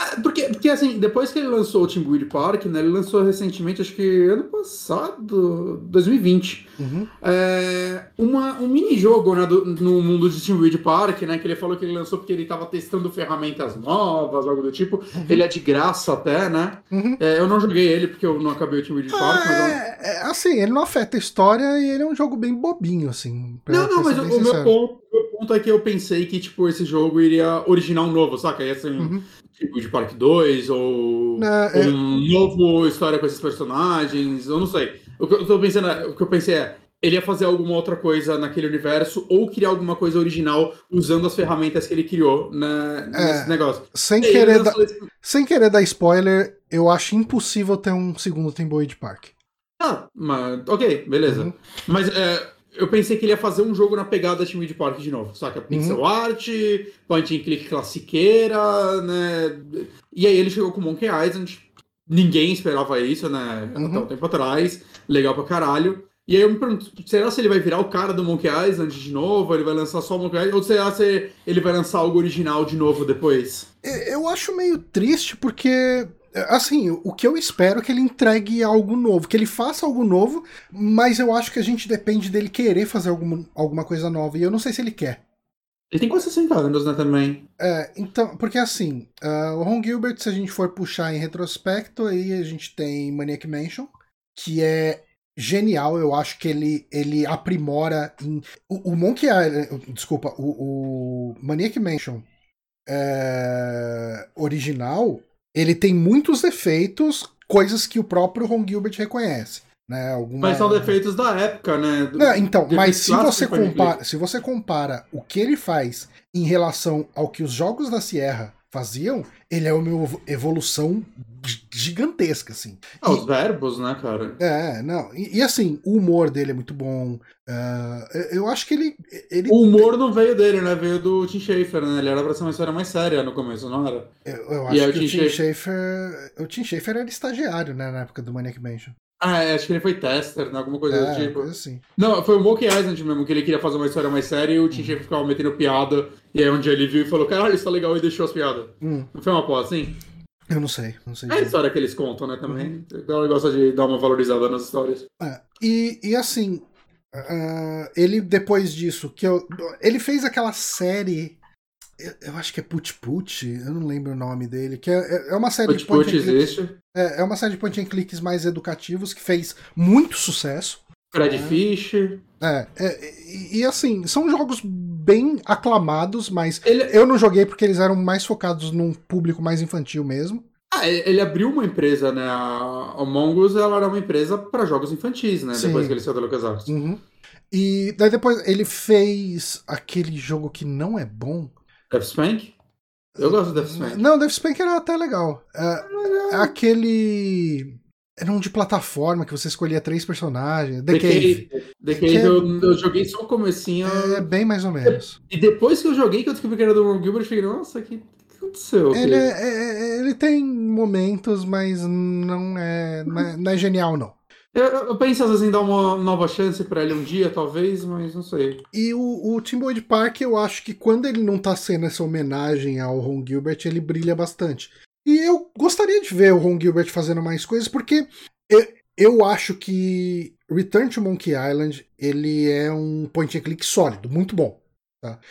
Ah, Porque, porque assim, depois que ele lançou o Timbuid Park, né? Ele lançou recentemente, acho que ano passado, 2020. Uhum. É, uma, um mini-jogo né, do- no mundo de Timbuid Park, né? Que ele falou que ele lançou porque ele estava testando ferramentas novas, algo do tipo. Ele é de graça até, né? Uhum. É, eu não joguei ele porque eu não acabei o Timbuid Park, mas eu- É, é, assim, ele não afeta a história e ele é um jogo bem bobinho, assim. Não, não, mas o, bem o meu sincero. ponto, o meu ponto é que eu pensei que, tipo, esse jogo iria original um novo, saca? Ia ser um Uhum. Tipo de Park 2, ou Não, é- um novo história com esses personagens, eu não sei. O que eu tô pensando, é- o que eu pensei é, ele ia fazer alguma outra coisa naquele universo, ou criar alguma coisa original usando as ferramentas que ele criou né, nesse negócio. Sem querer, dar, lançou esse- sem querer dar spoiler, eu acho impossível ter um segundo Timboid Park. Ah, mas, ok, beleza. Uhum. Mas é, eu pensei que ele ia fazer um jogo na pegada Time de Park de novo, saca? Pixel Uhum. art, point and click classiqueira, né? E aí ele chegou com Monkey Island. Ninguém esperava isso, né? Até Uhum. um tempo atrás. Legal pra caralho. E aí eu me pergunto, será se ele vai virar o cara do Monkey Island de novo? Ele vai lançar só o Monkey Island? Ou será se ele vai lançar algo original de novo depois? Eu acho meio triste porque, assim, o que eu espero é que ele entregue algo novo, que ele faça algo novo, mas eu acho que a gente depende dele querer fazer alguma, alguma coisa nova, e eu não sei se ele quer. Ele tem quase 60 anos, né, também. É, então, porque assim, ah, o Ron Gilbert, se a gente for puxar em retrospecto, aí a gente tem Maniac Mansion, que é genial, eu acho que ele, ele aprimora em. O, o Monkey Island. Desculpa, o, o Maniac Mansion é, original, ele tem muitos defeitos, coisas que o próprio Ron Gilbert reconhece. Né, alguma... Mas são defeitos da época, né? Do- Não, então, mas se você, compara, se você compara o que ele faz em relação ao que os jogos da Sierra faziam, ele é uma evo- evolução gi- gigantesca, assim. Ah, os verbos, né, cara? É, não. E, e, assim, o humor dele é muito bom. ah, eu- acho que ele. ele O humor não veio dele, né? Veio do Tim Schafer, né? Ele era pra ser uma história mais séria no começo, não era? eu, eu E acho o que o Tim Tim Schafer. O Tim Schafer era estagiário, né, na época do Maniac Mansion. Ah, é, acho que ele foi tester, né? Alguma coisa É, do tipo. coisa assim. Não, foi o Monkey Island mesmo, que ele queria fazer uma história mais séria e o. Tim Schafer ficava metendo piada. E aí um dia ele viu e falou, caralho, isso tá legal, e deixou as piadas. Hum, Não foi uma porra assim? eu não sei, não sei. É a dizer. história que eles contam, né, também. Uhum. Então ele gosta de dar uma valorizada nas histórias. É, e, e assim, ah, ele depois disso, que eu, ele fez aquela série, eu, eu acho que é Put Put, eu não lembro o nome dele, que é, é uma série de point Put and existe. é, é uma série de point and clicks mais educativos que fez muito sucesso. Fred É. Fish. É, é, e, e, assim, são jogos bem aclamados, mas Ele, eu não joguei porque eles eram mais focados num público mais infantil mesmo. Ah, ele abriu uma empresa, né? A Among Us ela era uma empresa para jogos infantis, né? Sim. Depois que ele saiu da LucasArts. Uhum. E daí depois ele fez aquele jogo que não é bom. Death Spank? Eu gosto do Death Spank. Não, Death Spank era até legal. É, é aquele. Era um de plataforma que você escolhia três personagens. The, The Cave. Cave. The Cave eu, eu joguei só o comecinho. É bem mais ou menos. E depois que eu joguei, que eu descobri que era do Ron Gilbert, eu fiquei, nossa, o que, aconteceu? Ele, é- é- é- ele tem momentos, mas não é, não é, não é genial, não. Eu, eu penso às vezes em dar uma nova chance pra ele um dia, talvez, mas não sei. E o, o Timboid Park, eu acho que quando ele não tá sendo essa homenagem ao Ron Gilbert, ele brilha bastante. E eu gostaria de ver o Ron Gilbert fazendo mais coisas, porque eu, eu acho que Return to Monkey Island ele é um point and click sólido, muito bom.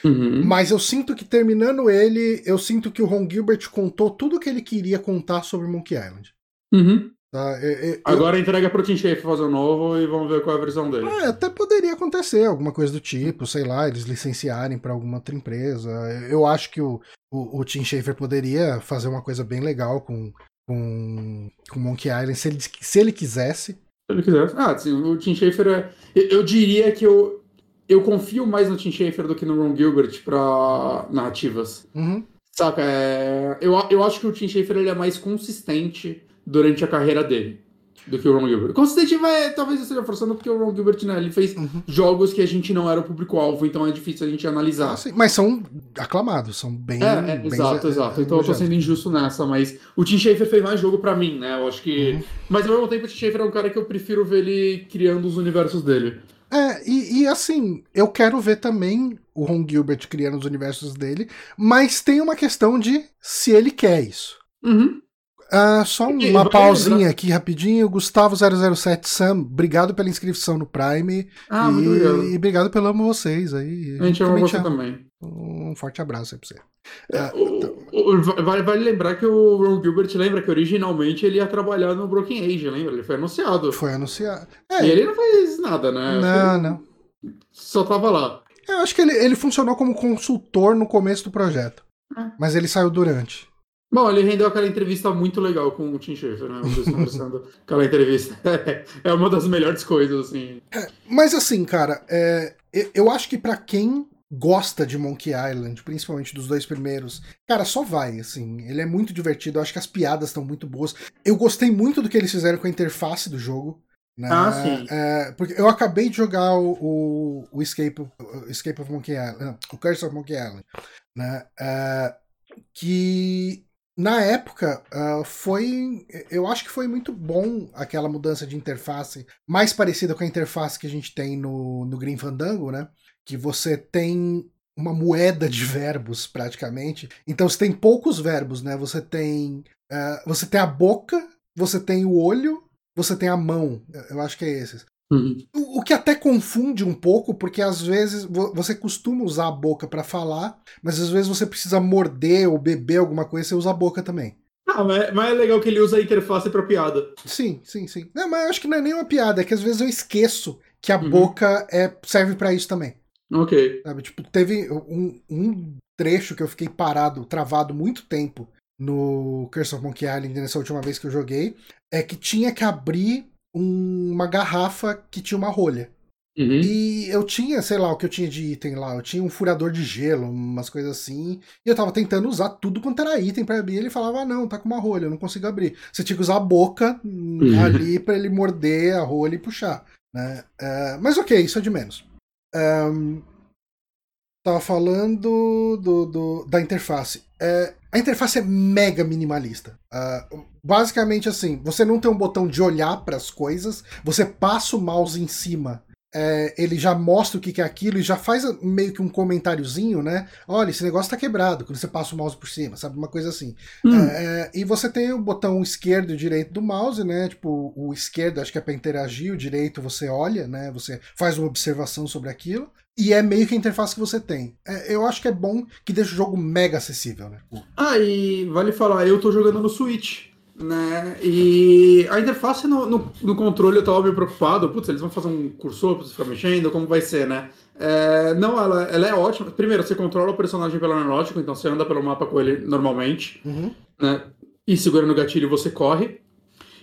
Uhum. Mas eu sinto que terminando ele, eu sinto que o Ron Gilbert contou tudo o que ele queria contar sobre Monkey Island. Uhum. Tá? Eu- eu- eu- Agora entrega pro Tim Schafer fazer o novo e vamos ver qual é a versão dele. Ah, até poderia acontecer alguma coisa do tipo, sei lá, eles licenciarem para alguma outra empresa. Eu acho que o, o, o Tim Schafer poderia fazer uma coisa bem legal com, com, com Monkey Island se ele, se ele quisesse. Se ele quiser. Ah, sim, o Tim Schafer é. Eu, eu diria que eu, eu confio mais no Tim Schafer do que no Ron Gilbert pra narrativas. Uhum. Saca? É, eu, eu acho que o Tim Schafer ele é mais consistente durante a carreira dele do que o Ron Gilbert. Consistente vai, talvez eu esteja forçando porque o Ron Gilbert, né, ele fez Uhum. jogos que a gente não era o público-alvo, então é difícil a gente analisar. Assim, mas são aclamados, são bem. É, é, bem exato, exato. Então eu tô sendo injusto nessa, mas o Tim Schafer fez mais jogo pra mim, né? Eu acho que. Uhum. Mas ao mesmo tempo o Tim Schafer é um cara que eu prefiro ver ele criando os universos dele. É, e, e assim, eu quero ver também o Ron Gilbert criando os universos dele, mas tem uma questão de se ele quer isso. Uhum. Ah, só uma pausinha aqui rapidinho. Gustavo007 Sam, obrigado pela inscrição no Prime. Ah, e, muito obrigado. e obrigado pelo amo vocês aí. A gente ama você amo. também. Um forte abraço aí pra você. É, Ah, o- o- vale, vale lembrar que o Ron Gilbert lembra que originalmente ele ia trabalhar no Broken Age, lembra? Ele foi anunciado. Foi anunciado. E É, ele não fez nada, né? não, Ele não. Só tava lá. Eu acho que ele, ele funcionou como consultor no começo do projeto. É. Mas ele saiu durante. Bom, ele rendeu aquela entrevista muito legal com o Tim Schafer, né? Conversando. Aquela entrevista. É uma das melhores coisas, assim. Mas assim, cara, é, eu- acho que pra quem gosta de Monkey Island, principalmente dos dois primeiros, cara, só vai, assim. Ele é muito divertido, eu acho que as piadas estão muito boas. Eu gostei muito do que eles fizeram com a interface do jogo. Né? Ah, sim. É, porque eu acabei de jogar o, o, o Escape, o Escape of Monkey Island, não, o Curse of Monkey Island, né? É, que na época ah, foi, eu acho que foi muito bom aquela mudança de interface, mais parecida com a interface que a gente tem no, no Green Fandango, né? Que você tem uma moeda de verbos praticamente. Então você tem poucos verbos, né? Você tem ah, você tem a boca, você tem o olho, você tem a mão. Eu acho que é esses. O o que até confunde um pouco, porque às vezes vo- você costuma usar a boca pra falar, mas às vezes você precisa morder ou beber alguma coisa, você usa a boca também. Ah, mas, mas é legal que ele usa a interface pra piada. Sim, sim, sim. Não, mas eu acho que não é nem uma piada, é que às vezes eu esqueço que a Uhum. boca é, serve pra isso também. Ok. Sabe? Tipo, teve um, um trecho que eu fiquei parado, travado muito tempo no Curse of Monkey Island nessa última vez que eu joguei, é que tinha que abrir uma garrafa que tinha uma rolha. Uhum. E eu tinha, sei lá, o que eu tinha de item lá. Eu tinha um furador de gelo, umas coisas assim. E eu tava tentando usar tudo quanto era item pra abrir. Ele falava, ah, não, tá com uma rolha, eu não consigo abrir. Você tinha que usar a boca hum, Uhum. ali pra ele morder a rolha e puxar. Né? É, mas ok, isso é de menos. Ahn, tava falando do, do- da interface. É, a interface é mega minimalista. Ah, basicamente assim, você não tem um botão de olhar para as coisas, você passa o mouse em cima. É, ele já mostra o que que é aquilo e já faz meio que um comentáriozinho, né? Olha, esse negócio tá quebrado quando você passa o mouse por cima, sabe? Uma coisa assim. Hum. É, e você tem o botão esquerdo e direito do mouse, né? Tipo, o esquerdo acho que é para interagir, o direito você olha, né? Você faz uma observação sobre aquilo. E é meio que a interface que você tem. É, eu acho que é bom que deixa o jogo mega acessível, né? Ah, e vale falar, eu tô jogando no Switch, né? E a interface no, no, no controle eu tava meio preocupado. Putz, eles vão fazer um cursor pra você ficar mexendo, como vai ser, né? É, não, ela, ela é ótima. Primeiro, você controla o personagem pelo analógico, então você anda pelo mapa com ele normalmente, Uhum. né? E segurando o gatilho você corre.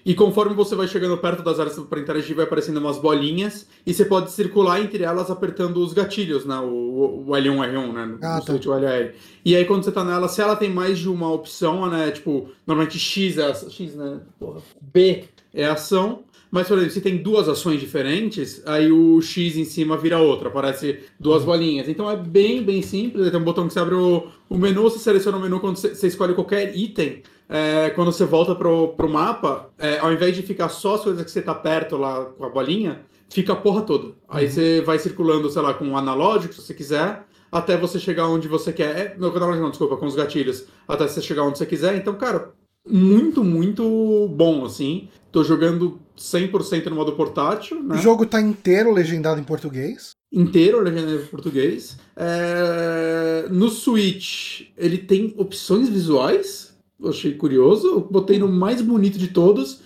E conforme você vai chegando perto das áreas para interagir, vai aparecendo umas bolinhas. E você pode circular entre elas apertando os gatilhos, né? O, o L1, R1, né? No Ah, tá. O LR. E aí quando você tá nela, se ela tem mais de uma opção, né? Tipo, normalmente X é ação, X, né? Porra. B é ação. Mas, por exemplo, se tem duas ações diferentes, aí o X em cima vira outra, aparece duas bolinhas. Então é bem, bem simples. Tem um botão que você abre o, o menu, você seleciona o menu quando você, você escolhe qualquer item. É, quando você volta pro, pro mapa, é, ao invés de ficar só as coisas que você tá perto lá com a bolinha, fica a porra toda. Aí você vai circulando, sei lá, com o analógico, se você quiser, até você chegar onde você quer. É, não, não, desculpa, com os gatilhos. Até você chegar onde você quiser. Então, cara, muito, muito bom, assim. Tô jogando 100% no modo portátil, né? O jogo tá inteiro legendado em português. inteiro, legenda em português. É, No Switch, ele tem opções visuais. Achei curioso. Botei no mais bonito de todos.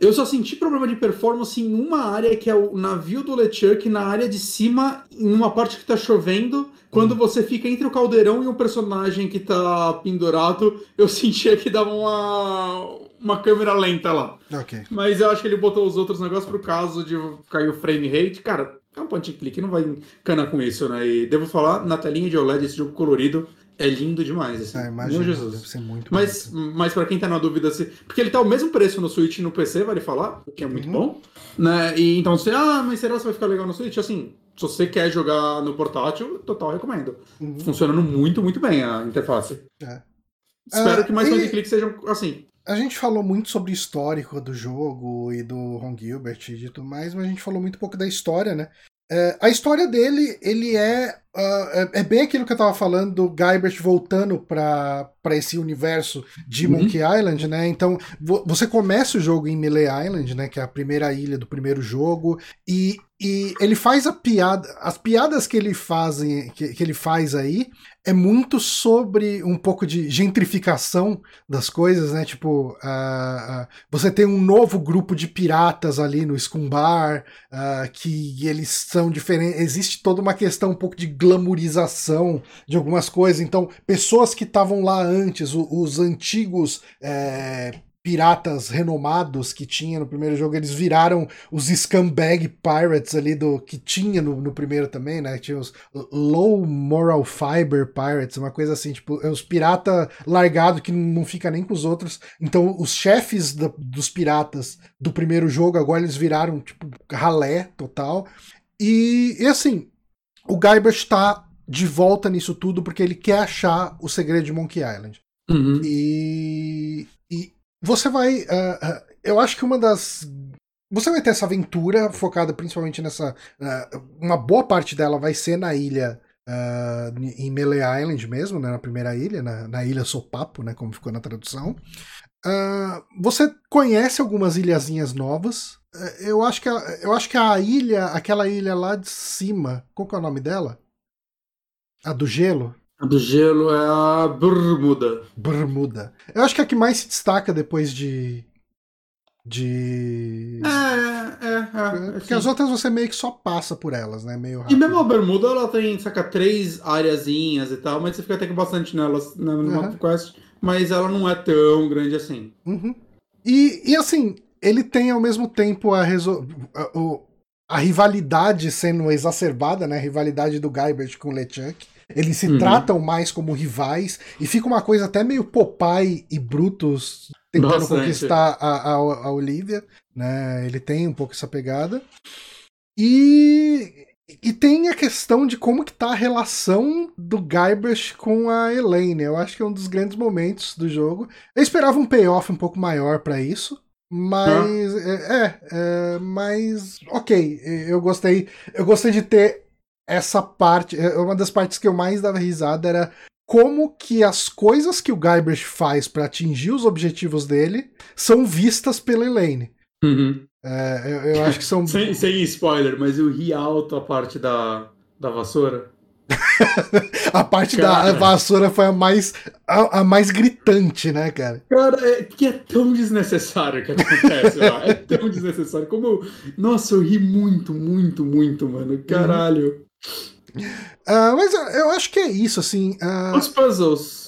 Eu só senti problema de performance em uma área, que é o navio do LeChuck, na área de cima, em uma parte que tá chovendo. Quando você fica entre o caldeirão e o personagem que tá pendurado, eu sentia que dava uma, uma câmera lenta lá. Ok. Mas eu acho que ele botou os outros negócios pro caso de cair o frame rate. Cara, é um point and click, não vai encanar com isso, né? E devo falar, na telinha de OLED, esse jogo colorido é lindo demais. Assim. Ah, Meu imagina, Jesus. deve ser muito Mas, bonito. mas para quem tá na dúvida se. Porque ele tá o mesmo preço no Switch e no PC, vale falar, o que é muito Uhum. bom. Né? E então você, ah, mas será que vai ficar legal no Switch? Assim, se você quer jogar no portátil, total recomendo. Uhum. Funcionando muito, muito bem a interface. É. Espero Ah, que mais e- click sejam assim. A gente falou muito sobre o histórico do jogo e do Ron Gilbert e de tudo mais, mas a gente falou muito pouco da história, né? É, a história dele, ele é, uh, é, bem aquilo que eu tava falando do Guybrush voltando para esse universo de uhum. Monkey Island, né? Então, vo você começa o jogo em Melee Island, né? Que é a primeira ilha do primeiro jogo, e, e ele faz a piada. As piadas que ele faz, que, que ele faz aí é muito sobre um pouco de gentrificação das coisas, né? Tipo, uh, uh, você tem um novo grupo de piratas ali no Scumbar, uh, que eles são diferentes. Existe toda uma questão um pouco de glamorização de algumas coisas. Então, pessoas que estavam lá antes, os, os antigos. É, piratas renomados que tinha no primeiro jogo, eles viraram os scumbag pirates ali do que tinha no, no primeiro também, né? Tinha os low moral fiber pirates, uma coisa assim, tipo, é os pirata largado que não fica nem com os outros. Então, os chefes da, dos piratas do primeiro jogo agora eles viraram tipo ralé total. E, e assim, o Guybrush tá de volta nisso tudo porque ele quer achar o segredo de Monkey Island. Uhum. E, e você vai. Uh, eu acho que uma das. Você vai ter essa aventura focada principalmente nessa. Uh, uma boa parte dela vai ser na ilha. Uh, em Melee Island mesmo, né, na primeira ilha, na, na ilha Sopapo, né, como ficou na tradução. você conhece algumas ilhazinhas novas. eu, acho que a, eu acho que a ilha, aquela ilha lá de cima, qual que é o nome dela? A do gelo? A do gelo é a Bermuda. Bermuda. Eu acho que é a que mais se destaca depois de. De. É, é, é. é porque as outras você meio que só passa por elas, né? Meio rápido. E mesmo a Bermuda, ela tem, saca, três areazinhas e tal, mas você fica até que bastante nelas na, no uhum. quest, mas ela não é tão grande assim. Uhum. E, e assim, ele tem ao mesmo tempo a, resol... a, a, a rivalidade sendo exacerbada, né? A rivalidade do Guybrush com o LeChuck. Eles se uhum. tratam mais como rivais e fica uma coisa até meio Popeye e Brutus tentando Bastante. conquistar a, a, a Olivia, né? Ele tem um pouco essa pegada. E, e tem a questão de como que tá a relação do Guybrush com a Elaine. Eu acho que é um dos grandes momentos do jogo. Eu esperava um payoff um pouco maior para isso. Mas é, é, é, mas ok, eu gostei, eu gostei de ter essa parte, é, uma das partes que eu mais dava risada era como que as coisas que o Guybrush faz para atingir os objetivos dele são vistas pela Elaine. Uhum. É, eu, eu, acho que são. sem, sem spoiler, mas eu ri alto a parte da, da vassoura. a parte cara. da vassoura foi a mais a, a, mais gritante, né, cara? Cara, é que é tão desnecessário que acontece lá. É tão desnecessário. Como eu... Nossa, eu ri muito, muito, muito, mano. Caralho. Uh, mas eu acho que é isso, assim. Uh... Os puzzles.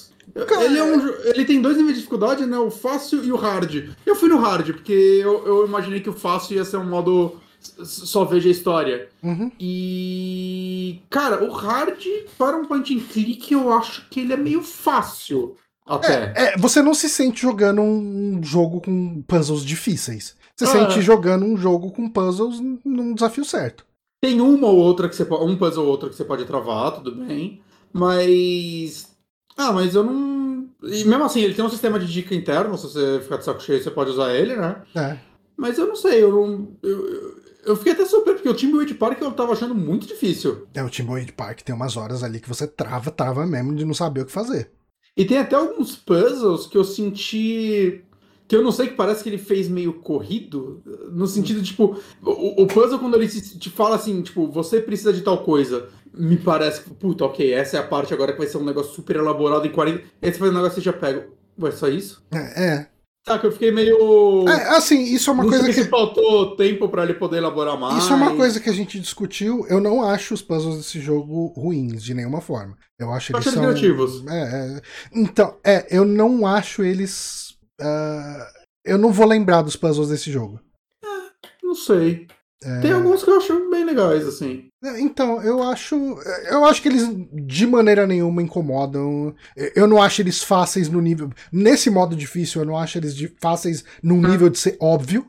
Cara, ele, é um, ele tem dois níveis de dificuldade, né? O fácil e o hard. Eu fui no hard, porque eu, eu imaginei que o fácil ia ser um modo só veja a história. Uhum. E. Cara, o hard, para um point and click, eu acho que ele é meio fácil. Até. É, é, você não se sente jogando um jogo com puzzles difíceis. Você ah. sente jogando um jogo com puzzles num desafio certo. Tem uma ou outra que você pode. Um puzzle ou outro que você pode travar, tudo bem. Mas. Ah, mas eu não. E mesmo assim, ele tem um sistema de dica interno, se você ficar de saco cheio, você pode usar ele, né? É. Mas eu não sei, eu não. Eu, eu fiquei até surpreso, porque o Timberweight Park eu tava achando muito difícil. É, o Timberweight Park tem umas horas ali que você trava, trava mesmo de não saber o que fazer. E tem até alguns puzzles que eu senti que eu não sei que parece que ele fez meio corrido, no sentido, tipo, o, o puzzle quando ele te fala assim, tipo, você precisa de tal coisa, me parece que, puta, ok, essa é a parte agora que vai ser um negócio super elaborado em 40. Aí você faz um negócio e já pega. Ué, só isso? É. é. Saca, eu fiquei meio. É, assim, isso é uma não coisa que. faltou tempo para ele poder elaborar mais. Isso é uma coisa que a gente discutiu. Eu não acho os puzzles desse jogo ruins, de nenhuma forma. Eu acho eles são. criativos. É, é, Então, é, eu não acho eles Uh, eu não vou lembrar dos puzzles desse jogo. É, não sei. É... Tem alguns que eu acho bem legais, assim. É, então, eu acho. Eu acho que eles de maneira nenhuma incomodam. Eu não acho eles fáceis no nível. Nesse modo difícil, eu não acho eles fáceis num hum. nível de ser óbvio.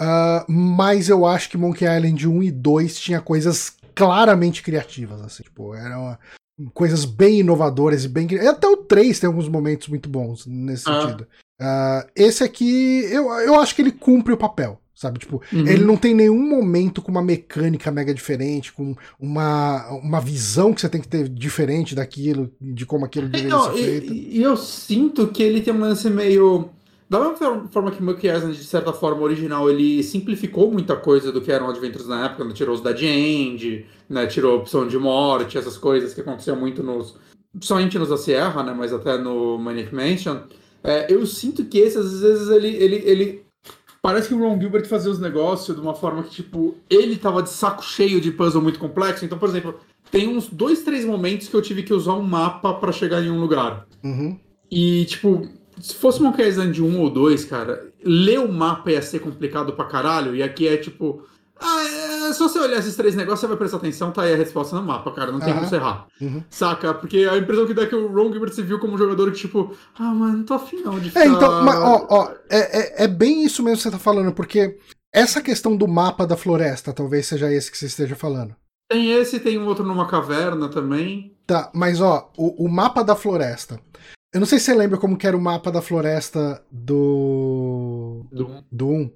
Uh, mas eu acho que Monkey Island 1 e 2 tinha coisas claramente criativas, assim, tipo, eram coisas bem inovadoras e bem. Até o 3 tem alguns momentos muito bons nesse ah. sentido. Uh, esse aqui, eu, eu acho que ele cumpre o papel, sabe? Tipo, uhum. ele não tem nenhum momento com uma mecânica mega diferente, com uma, uma visão que você tem que ter diferente daquilo, de como aquilo deveria não, ser feito. E, e, eu sinto que ele tem um lance meio. Da mesma forma que Monkey Island, de certa forma, original, ele simplificou muita coisa do que eram Adventures na época, né? tirou os Dead End, né? tirou a opção de morte, essas coisas que aconteciam muito nos. Principalmente nos da Sierra, né? Mas até no Maniac Mansion. É, eu sinto que esse, às vezes, ele, ele, ele Parece que o Ron Gilbert fazia os negócios de uma forma que, tipo, ele tava de saco cheio de puzzle muito complexo. Então, por exemplo, tem uns dois, três momentos que eu tive que usar um mapa para chegar em um lugar. Uhum. E, tipo, se fosse Monkey Island 1 ou 2, cara, ler o mapa ia ser complicado pra caralho. E aqui é, tipo, ah, é, se você olhar esses três negócios, você vai prestar atenção, tá aí a resposta no mapa, cara. Não tem como você errar. Uhum. Saca? Porque a impressão que dá é que o Ron Gilbert se viu como um jogador que, tipo, ah, mano, não tô afim não de ficar... É, então, mas, ó, ó, é, é, é bem isso mesmo que você tá falando, porque essa questão do mapa da floresta, talvez seja esse que você esteja falando. Tem esse, tem um outro numa caverna também. Tá, mas ó, o, o mapa da floresta. Eu não sei se você lembra como que era o mapa da floresta do. Do, do 1.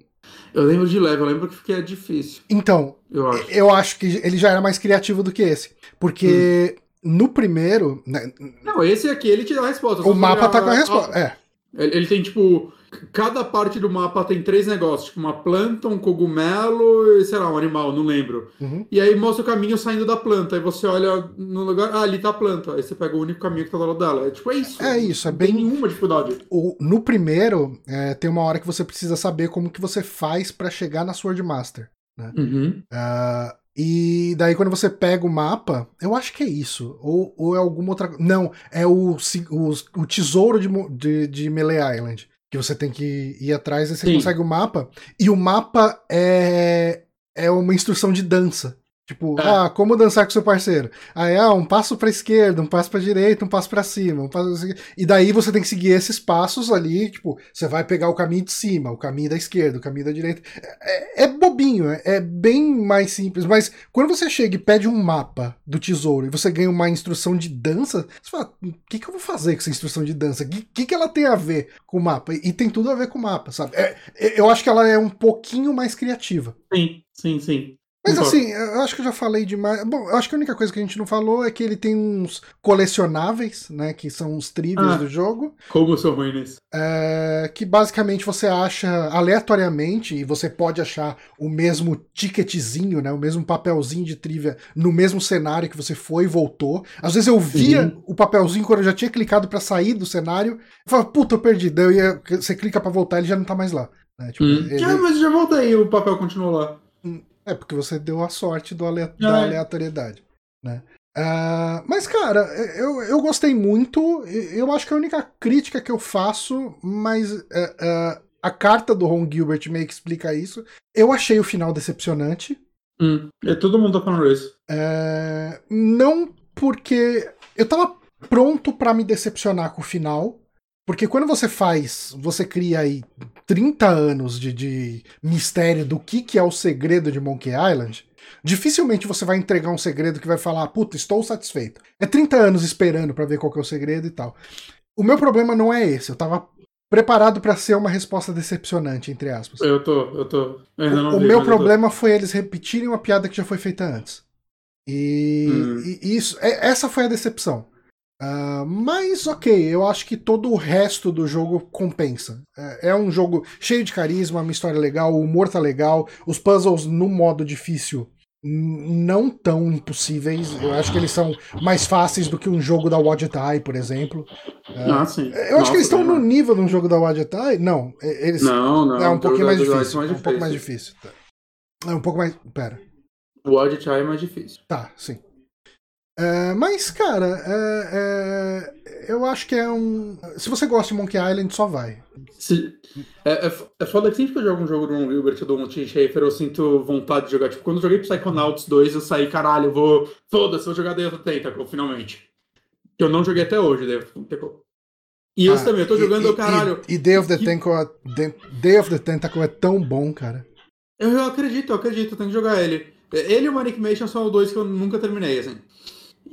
Eu lembro de leve, eu lembro que fiquei difícil. Então, eu acho. eu acho que ele já era mais criativo do que esse. Porque hum. no primeiro. Né, não, esse aqui ele te dá a resposta. O mapa tá com a resposta. É. Ele, ele tem, tipo, cada parte do mapa tem três negócios, tipo uma planta, um cogumelo e, sei lá, um animal, não lembro. Uhum. E aí mostra o caminho saindo da planta. Aí você olha no lugar, ah, ali tá a planta. Aí você pega o único caminho que tá do lado dela. É tipo, é isso. É isso, é bem. Não tem nenhuma dificuldade. O, no primeiro, é, tem uma hora que você precisa saber como que você faz para chegar na Sword Master. Né? Uhum. Uh, e daí quando você pega o mapa, eu acho que é isso. Ou, ou é alguma outra Não, é o, o, o tesouro de, de, de Melee Island que você tem que ir atrás e você Sim. consegue o mapa. E o mapa é, é uma instrução de dança. Tipo, é. ah, como dançar com seu parceiro? Aí, ah, um passo pra esquerda, um passo pra direita, um passo pra cima. Um passo... E daí você tem que seguir esses passos ali, tipo, você vai pegar o caminho de cima, o caminho da esquerda, o caminho da direita. É, é bobinho, é, é, bem mais simples, mas quando você chega e pede um mapa do tesouro e você ganha uma instrução de dança, você fala, o que, que eu vou fazer com essa instrução de dança? O que, que ela tem a ver com o mapa? E tem tudo a ver com o mapa, sabe? É, eu acho que ela é um pouquinho mais criativa. Sim, sim, sim. Mas assim, eu acho que eu já falei demais. Bom, eu acho que a única coisa que a gente não falou é que ele tem uns colecionáveis, né? Que são os trivias ah, do jogo. Como são ruins? É, que basicamente você acha aleatoriamente, e você pode achar o mesmo ticketzinho, né? O mesmo papelzinho de trivia no mesmo cenário que você foi e voltou. Às vezes eu via uhum. o papelzinho quando eu já tinha clicado para sair do cenário. Eu falava, puta, eu perdi. Daí eu ia, você clica para voltar, ele já não tá mais lá. Né? Tipo, hum. ele... Ah, mas já voltei e o papel continuou lá. É, porque você deu a sorte do ale... da é. aleatoriedade, né? Uh, mas, cara, eu, eu gostei muito. Eu acho que a única crítica que eu faço, mas uh, uh, a carta do Ron Gilbert meio que explica isso. Eu achei o final decepcionante. Hum, é todo mundo tá falando isso. Não porque eu tava pronto para me decepcionar com o final. Porque quando você faz, você cria aí 30 anos de, de mistério do que, que é o segredo de Monkey Island, dificilmente você vai entregar um segredo que vai falar, puta, estou satisfeito. É 30 anos esperando para ver qual que é o segredo e tal. O meu problema não é esse, eu tava preparado para ser uma resposta decepcionante, entre aspas. Eu tô, eu tô. Eu o, o meu problema foi eles repetirem uma piada que já foi feita antes. E, hum. e isso, é, essa foi a decepção. Uh, mas ok, eu acho que todo o resto do jogo compensa. É, é, um jogo cheio de carisma, uma história legal, o humor tá legal, os puzzles no modo difícil não tão impossíveis. Eu acho que eles são mais fáceis do que um jogo da Wadgetai, por exemplo. Ah, sim. Eu Nossa, acho que eles estão no nível de um jogo da Wadgetai. Não, eles. Não, não. É um pouquinho mais difícil. mais difícil. um pouco mais difícil. É um pouco mais. Pera. O Wadgetai é mais difícil. Tá, sim. É, mas, cara, é, é, eu acho que é um. Se você gosta de Monkey Island, só vai. Se, é, é, é foda que sempre que eu jogo um jogo do Ron Gilbert ou do Tim Schafer, eu sinto vontade de jogar. Tipo, quando eu joguei Psychonauts 2, eu saí, caralho, eu vou. Foda-se, vou jogar Day of the Tentacle, finalmente. Que eu não joguei até hoje, the Tentacle. E ah, esse também, eu tô jogando, e, caralho. E, e Day of the Tentacle, Day of the Tentacle é tão bom, cara. Eu, eu acredito, eu acredito, eu tenho que jogar ele. Ele e o Manic Mansion são os dois que eu nunca terminei, assim.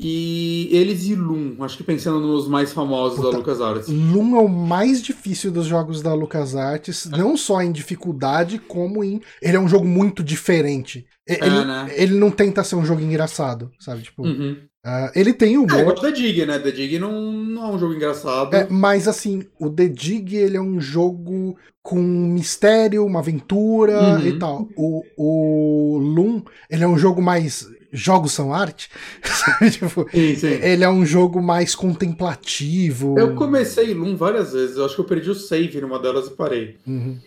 E eles e Loom, acho que pensando nos mais famosos Puta, da LucasArts. Loom é o mais difícil dos jogos da LucasArts, não só em dificuldade, como em. Ele é um jogo muito diferente. É, Ele, né? ele não tenta ser um jogo engraçado, sabe? Tipo, Uhum. ah, ele tem É, humor. igual The Dig, né? The Dig não, não é um jogo engraçado. É, mas assim, o The Dig ele é um jogo com mistério, uma aventura Uhum. e tal. O, o Loom, ele é um jogo mais. Jogos são arte? Tipo, Sim, sim. ele é um jogo mais contemplativo. Eu comecei Loom várias vezes, eu acho que eu perdi o save numa delas e parei. Uhum.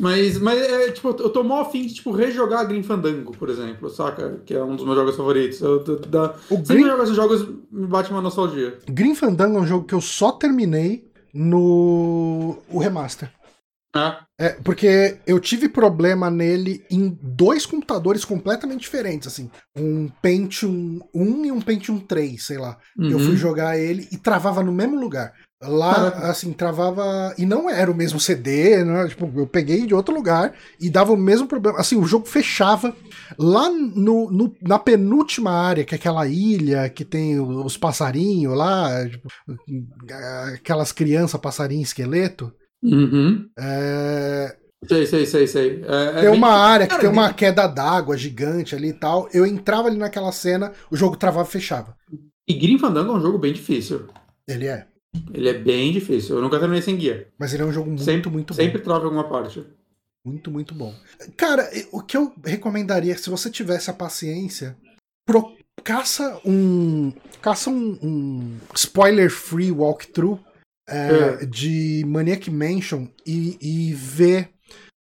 Mas, mas é, tipo, eu tô mó afim de, tipo, rejogar Green Fandango, por exemplo, saca? Que é um dos meus jogos favoritos. Eu, da, da... O Sempre Green, eu jogo esses jogos, me bate uma nostalgia. Green Fandango é um jogo que eu só terminei no o remaster. É, porque eu tive problema nele em dois computadores completamente diferentes, assim. Um Pentium 1 e um Pentium 3, sei lá. Eu uhum. fui jogar ele e travava no mesmo lugar. Lá, Caraca. assim, travava. E não era o mesmo CD, né? Tipo, eu peguei de outro lugar e dava o mesmo problema. Assim, o jogo fechava. Lá no, no- na penúltima área, que é aquela ilha que tem os passarinhos lá, tipo, aquelas crianças passarinho esqueleto. Uhum. É, Sei, sei, sei, sei. É, é tem uma área que tem uma bem- queda d'água gigante ali e tal. Eu entrava ali naquela cena, o jogo travava e fechava. E Green Fandango é um jogo bem difícil. Ele é. Ele é bem difícil. Eu nunca terminei sem guia. Mas ele é um jogo muito, sempre, muito bom. Sempre trava alguma parte. Muito, muito bom. Cara, o que eu recomendaria, se você tivesse a paciência, pro- caça um. Caça um, um spoiler-free walkthrough é, É. de Maniac Mansion e, e ver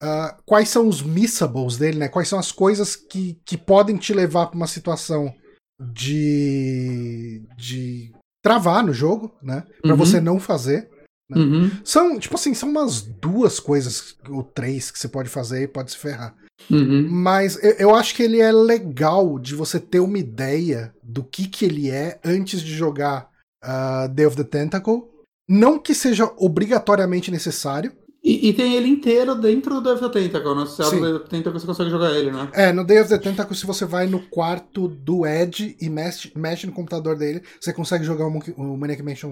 ah, quais são os missables dele, né? Quais são as coisas que, que podem te levar pra uma situação de. de travar no jogo, né? Pra Uhum. você não fazer. Né? Uhum. São, tipo assim, são umas duas coisas, ou três, que você pode fazer e pode se ferrar. Uhum. Mas eu, eu acho que ele é legal de você ter uma ideia do que que ele é antes de jogar ah, Day of the Tentacle. Não que seja obrigatoriamente necessário. E, e tem ele inteiro dentro do Death of the Tentacle, né? Se você Sim. abre o Death of the Tentacle, você consegue jogar ele, né? É, no Day of the Tentacle, se você vai no quarto do Ed e mexe, mexe no computador dele, você consegue jogar o, Monkey- o Maniac Mansion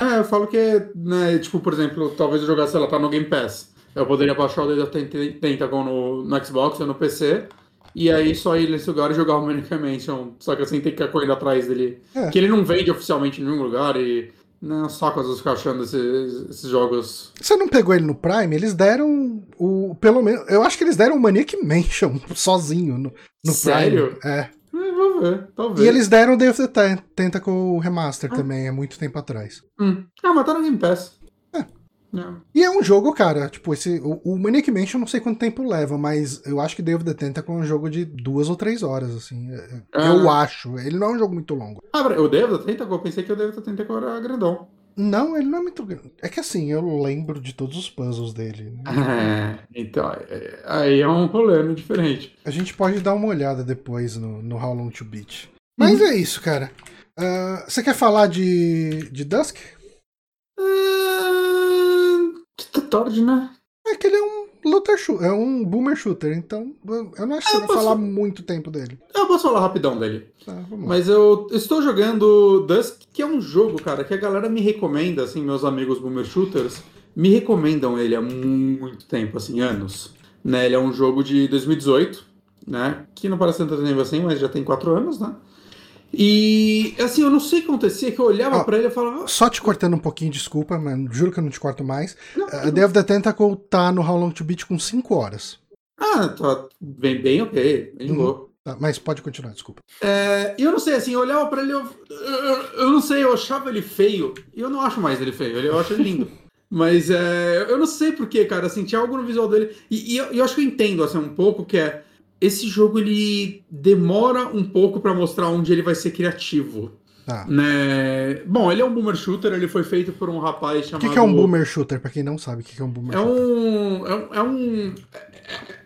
1. É, eu falo que, né, tipo, por exemplo, talvez eu jogasse, lá, tá no Game Pass. Eu poderia baixar o Dead of the Tentacle no, no Xbox ou no PC, e aí só ir nesse lugar e jogar o Manic Mansion, só que assim tem que ficar correndo atrás dele. É. Que ele não vende oficialmente em nenhum lugar e... Não, saco às vezes ficar achando esses, esses jogos. Você não pegou ele no Prime? Eles deram o. Pelo menos. Eu acho que eles deram o Maniac Mansion sozinho no, no Sério? Prime. É. É, vou ver, talvez. E eles deram o Day of the Ten- Tentacle Remaster também, há muito tempo atrás. Hum. Ah, mas tá no Game Pass. É. É. E é um jogo, cara, tipo, esse. O, o Maniac Mansion eu não sei quanto tempo leva, mas eu acho que Day of the Tentacle é um jogo de duas ou três horas, assim. é- Ah. Eu acho. Ele não é um jogo muito longo. Ah, o of the Tentacle, eu pensei que o of the Tentacle era grandão. Não, ele não é muito grande. É que assim, eu lembro de todos os puzzles dele. né? É, então, é- aí é um rolê diferente. A gente pode dar uma olhada depois no, no How Long to Beat. Mas é isso, cara. Ah, você quer falar de, de Dusk? Ah, Tá tarde, né? É que ele é um looter shooter, é um boomer shooter, então eu não acho que É, você vai posso- falar muito tempo dele. Eu posso falar rapidão dele. Tá, vamos lá. Mas eu estou jogando Dusk, que é um jogo, cara, que a galera me recomenda, assim, meus amigos boomer shooters, me recomendam ele há muito tempo, assim, anos. Né? Ele é um jogo de 2018, né? Que não parece tanto tempo assim, mas já tem quatro anos, né? E, assim, eu não sei o que acontecia, que eu olhava Ó, pra ele e falava... Só te cortando um pouquinho, desculpa, mas juro que eu não te corto mais. Não, A Day of the Tentacle tá no How Long to Beat com 5 horas. Ah, tá bem, bem ok, bem Uhum. Tá, mas pode continuar, desculpa. É, eu não sei, assim, eu olhava pra ele, eu, eu, eu não sei, eu achava ele feio, e eu não acho mais ele feio, eu acho ele lindo. Mas é, eu não sei porquê, cara, assim, tinha algo no visual dele, e, e eu, eu acho que eu entendo, assim, um pouco, que é, esse jogo, ele demora um pouco pra mostrar onde ele vai ser criativo, Tá. né? Bom, ele é um boomer shooter, ele foi feito por um rapaz O chamado... que, que é um boomer shooter? Pra quem não sabe o que, que é um boomer É shooter. um. É um. É, um,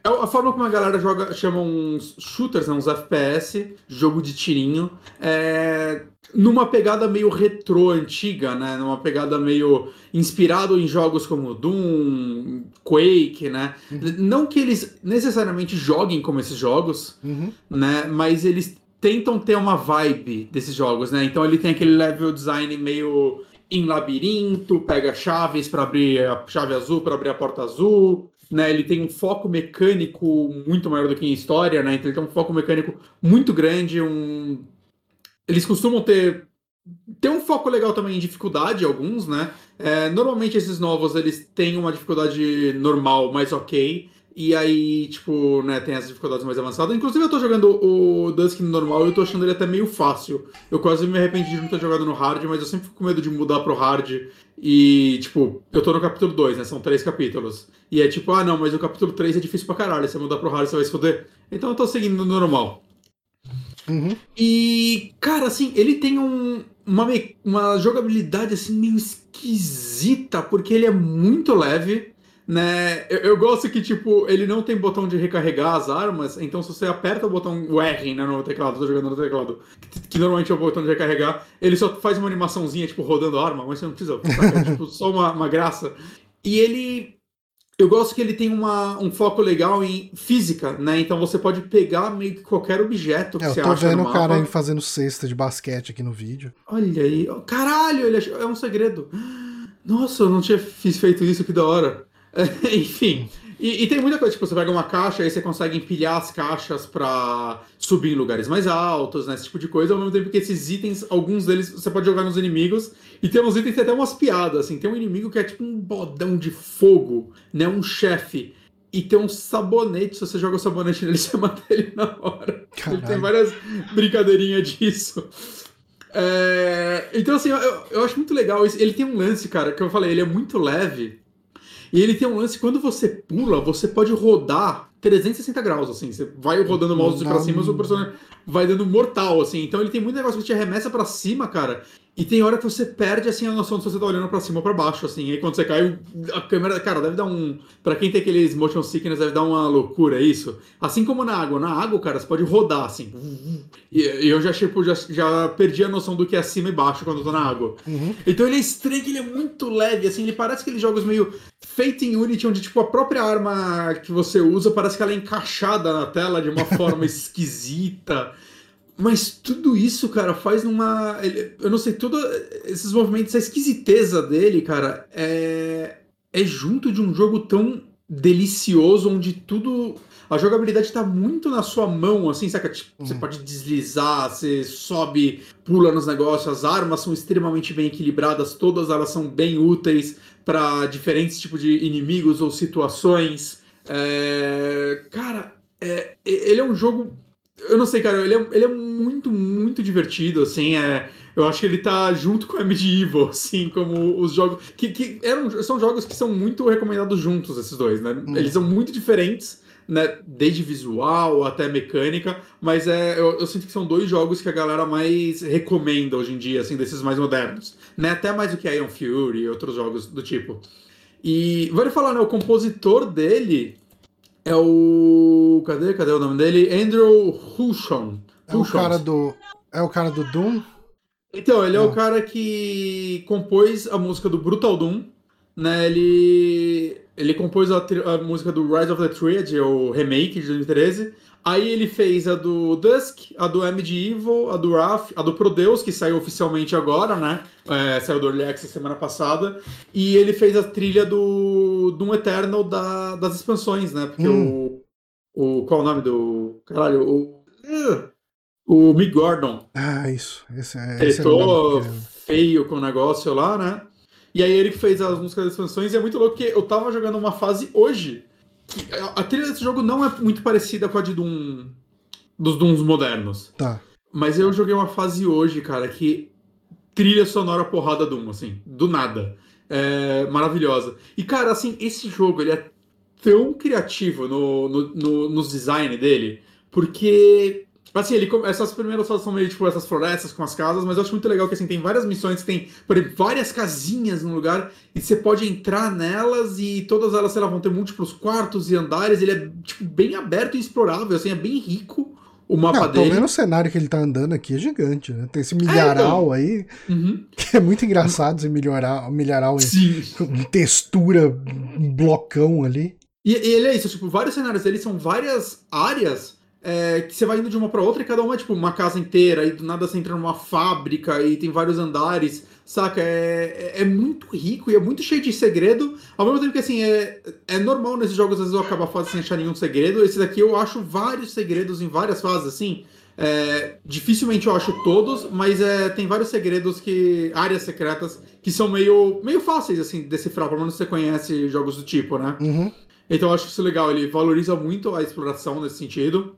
é a forma como a galera joga, chama uns shooters, né, uns FPS, jogo de tirinho, é, numa pegada meio retrô antiga, né? Numa pegada meio inspirado em jogos como Doom, Quake, né? Não que eles necessariamente joguem como esses jogos, Uhum. né? Mas eles tentam ter uma vibe desses jogos, né? Então ele tem aquele level design meio em labirinto, pega chaves para abrir a chave azul para abrir a porta azul, né? Ele tem um foco mecânico muito maior do que em história, né? Então ele tem um foco mecânico muito grande, um eles costumam ter tem um foco legal também em dificuldade, alguns, né? É, normalmente esses novos eles têm uma dificuldade normal, mas ok. E aí, tipo, né, tem as dificuldades mais avançadas. Inclusive, eu tô jogando o Dusk no normal e eu tô achando ele até meio fácil. Eu quase me arrependi de não ter jogado no hard, mas eu sempre fico com medo de mudar pro hard. E, tipo, eu tô no capítulo 2, né? São três capítulos. E é tipo, ah, não, mas o capítulo 3 é difícil pra caralho. Se você mudar pro hard, você vai se foder. Então eu tô seguindo no normal. Uhum. E, cara, assim, ele tem um, uma, uma jogabilidade assim meio esquisita, porque ele é muito leve né? Eu, eu, gosto que, tipo, ele não tem botão de recarregar as armas, então se você aperta o botão o R né, no teclado, tô jogando no teclado, que, que, normalmente é o botão de recarregar, ele só faz uma animaçãozinha, tipo, rodando a arma, mas você não precisa, é tipo, só uma, uma graça. E ele. Eu gosto que ele tem uma, um foco legal em física, né? Então você pode pegar meio que qualquer objeto que é, você acha. Eu tô vendo o cara aí fazendo cesta de basquete aqui no vídeo. Olha aí. Caralho, ele é um segredo. Nossa, eu não tinha feito isso, que da hora. Enfim. E, e, tem muita coisa, tipo, você pega uma caixa e você consegue empilhar as caixas para subir em lugares mais altos, né? Esse tipo de coisa, ao mesmo tempo que esses itens, alguns deles você pode jogar nos inimigos, e tem uns itens que tem até umas piadas, assim. Tem um inimigo que é tipo um bodão de fogo, né? Um chefe. E tem um sabonete, se você joga o sabonete nele, você mata ele na hora. Tem várias brincadeirinhas disso. É... Então, assim, eu, eu acho muito legal. Ele tem um lance, cara, que eu falei, ele é muito leve e ele tem um lance, quando você pula, você pode rodar 360 graus, assim. Você vai rodando o mouse pra cima, o seu personagem vai dando mortal, assim. Então ele tem muito negócio que te arremessa para cima, cara. E tem hora que você perde, assim, a noção de se você tá olhando para cima ou pra baixo, assim. E aí quando você cai, a câmera, cara, deve dar um... para quem tem aqueles motion sickness, deve dar uma loucura isso. Assim como na água. Na água, cara, você pode rodar, assim. E eu já, tipo, já, já perdi a noção do que é cima e baixo quando eu tô na água. Uhum. Então ele é estranho, ele é muito leve, assim. Ele parece aqueles jogos meio feito em Unity, onde, tipo, a própria arma que você usa parece que ela é encaixada na tela de uma forma esquisita. Mas tudo isso, cara, faz numa. Eu não sei, todos esses movimentos, essa esquisiteza dele, cara, é, é junto de um jogo tão delicioso, onde tudo. A jogabilidade está muito na sua mão, assim, saca? Tipo, uhum. Você pode deslizar, você sobe, pula nos negócios, as armas são extremamente bem equilibradas, todas elas são bem úteis para diferentes tipos de inimigos ou situações. É... Cara, é... ele é um jogo eu não sei, cara, ele é, ele é muito, muito divertido, assim, é... Eu acho que ele tá junto com a Medieval, assim, como os jogos... Que, que eram, são jogos que são muito recomendados juntos, esses dois, né? Hum. Eles são muito diferentes, né? Desde visual até mecânica, mas é, eu, eu, sinto que são dois jogos que a galera mais recomenda hoje em dia, assim, desses mais modernos. Né? Até mais do que Iron Fury e outros jogos do tipo. E vale falar, né? O compositor dele é o. Cadê? Cadê o nome dele? Andrew Hushon. É o cara do. É o cara do Doom? Então, ele Não. é o cara que compôs a música do Brutal Doom. Né? Ele. Ele compôs a, a música do Rise of the Triad, o remake de 2013. Aí ele fez a do Dusk, a do Medieval, a do Wrath, a do Prodeus, que saiu oficialmente agora, né? É, saiu do Early Access semana passada. E ele fez a trilha do Doom Eternal da, das expansões, né? Porque hum. o, o. Qual é o nome do. Caralho, o. Uh, o Mick Gordon. Ah, isso. Esse, é, esse Tretou é feio com o negócio lá, né? E aí ele fez as músicas das expansões e é muito louco que eu tava jogando uma fase hoje a trilha desse jogo não é muito parecida com a de Doom, dos Dooms modernos. Tá. Mas eu joguei uma fase hoje, cara, que trilha sonora porrada Doom, assim, do nada. É maravilhosa. E, cara, assim, esse jogo, ele é tão criativo no, no, no nos design dele, porque Assim, ele, essas primeiras fases são meio tipo essas florestas com as casas, mas eu acho muito legal que assim, tem várias missões tem, exemplo, várias casinhas no lugar, e você pode entrar nelas e todas elas, sei lá, vão ter múltiplos quartos e andares. Ele é tipo, bem aberto e explorável, assim, é bem rico o mapa Não, dele. Pelo menos o cenário que ele tá andando aqui é gigante, né? Tem esse milharal é, então. aí, uhum. que é muito engraçado esse milharal, milharal em textura, um blocão ali. E, e ele é isso, tipo, vários cenários dele são várias áreas é, que você vai indo de uma para outra e cada uma é tipo uma casa inteira, e do nada você entra numa fábrica e tem vários andares, saca? É, é, é muito rico e é muito cheio de segredo, ao mesmo tempo que assim, é, é normal nesses jogos às vezes eu acabar a fase sem achar nenhum segredo. Esse daqui eu acho vários segredos em várias fases, assim. É, dificilmente eu acho todos, mas é, tem vários segredos que. áreas secretas que são meio, meio fáceis assim de decifrar, pelo menos você conhece jogos do tipo, né? Uhum. Então eu acho isso legal, ele valoriza muito a exploração nesse sentido.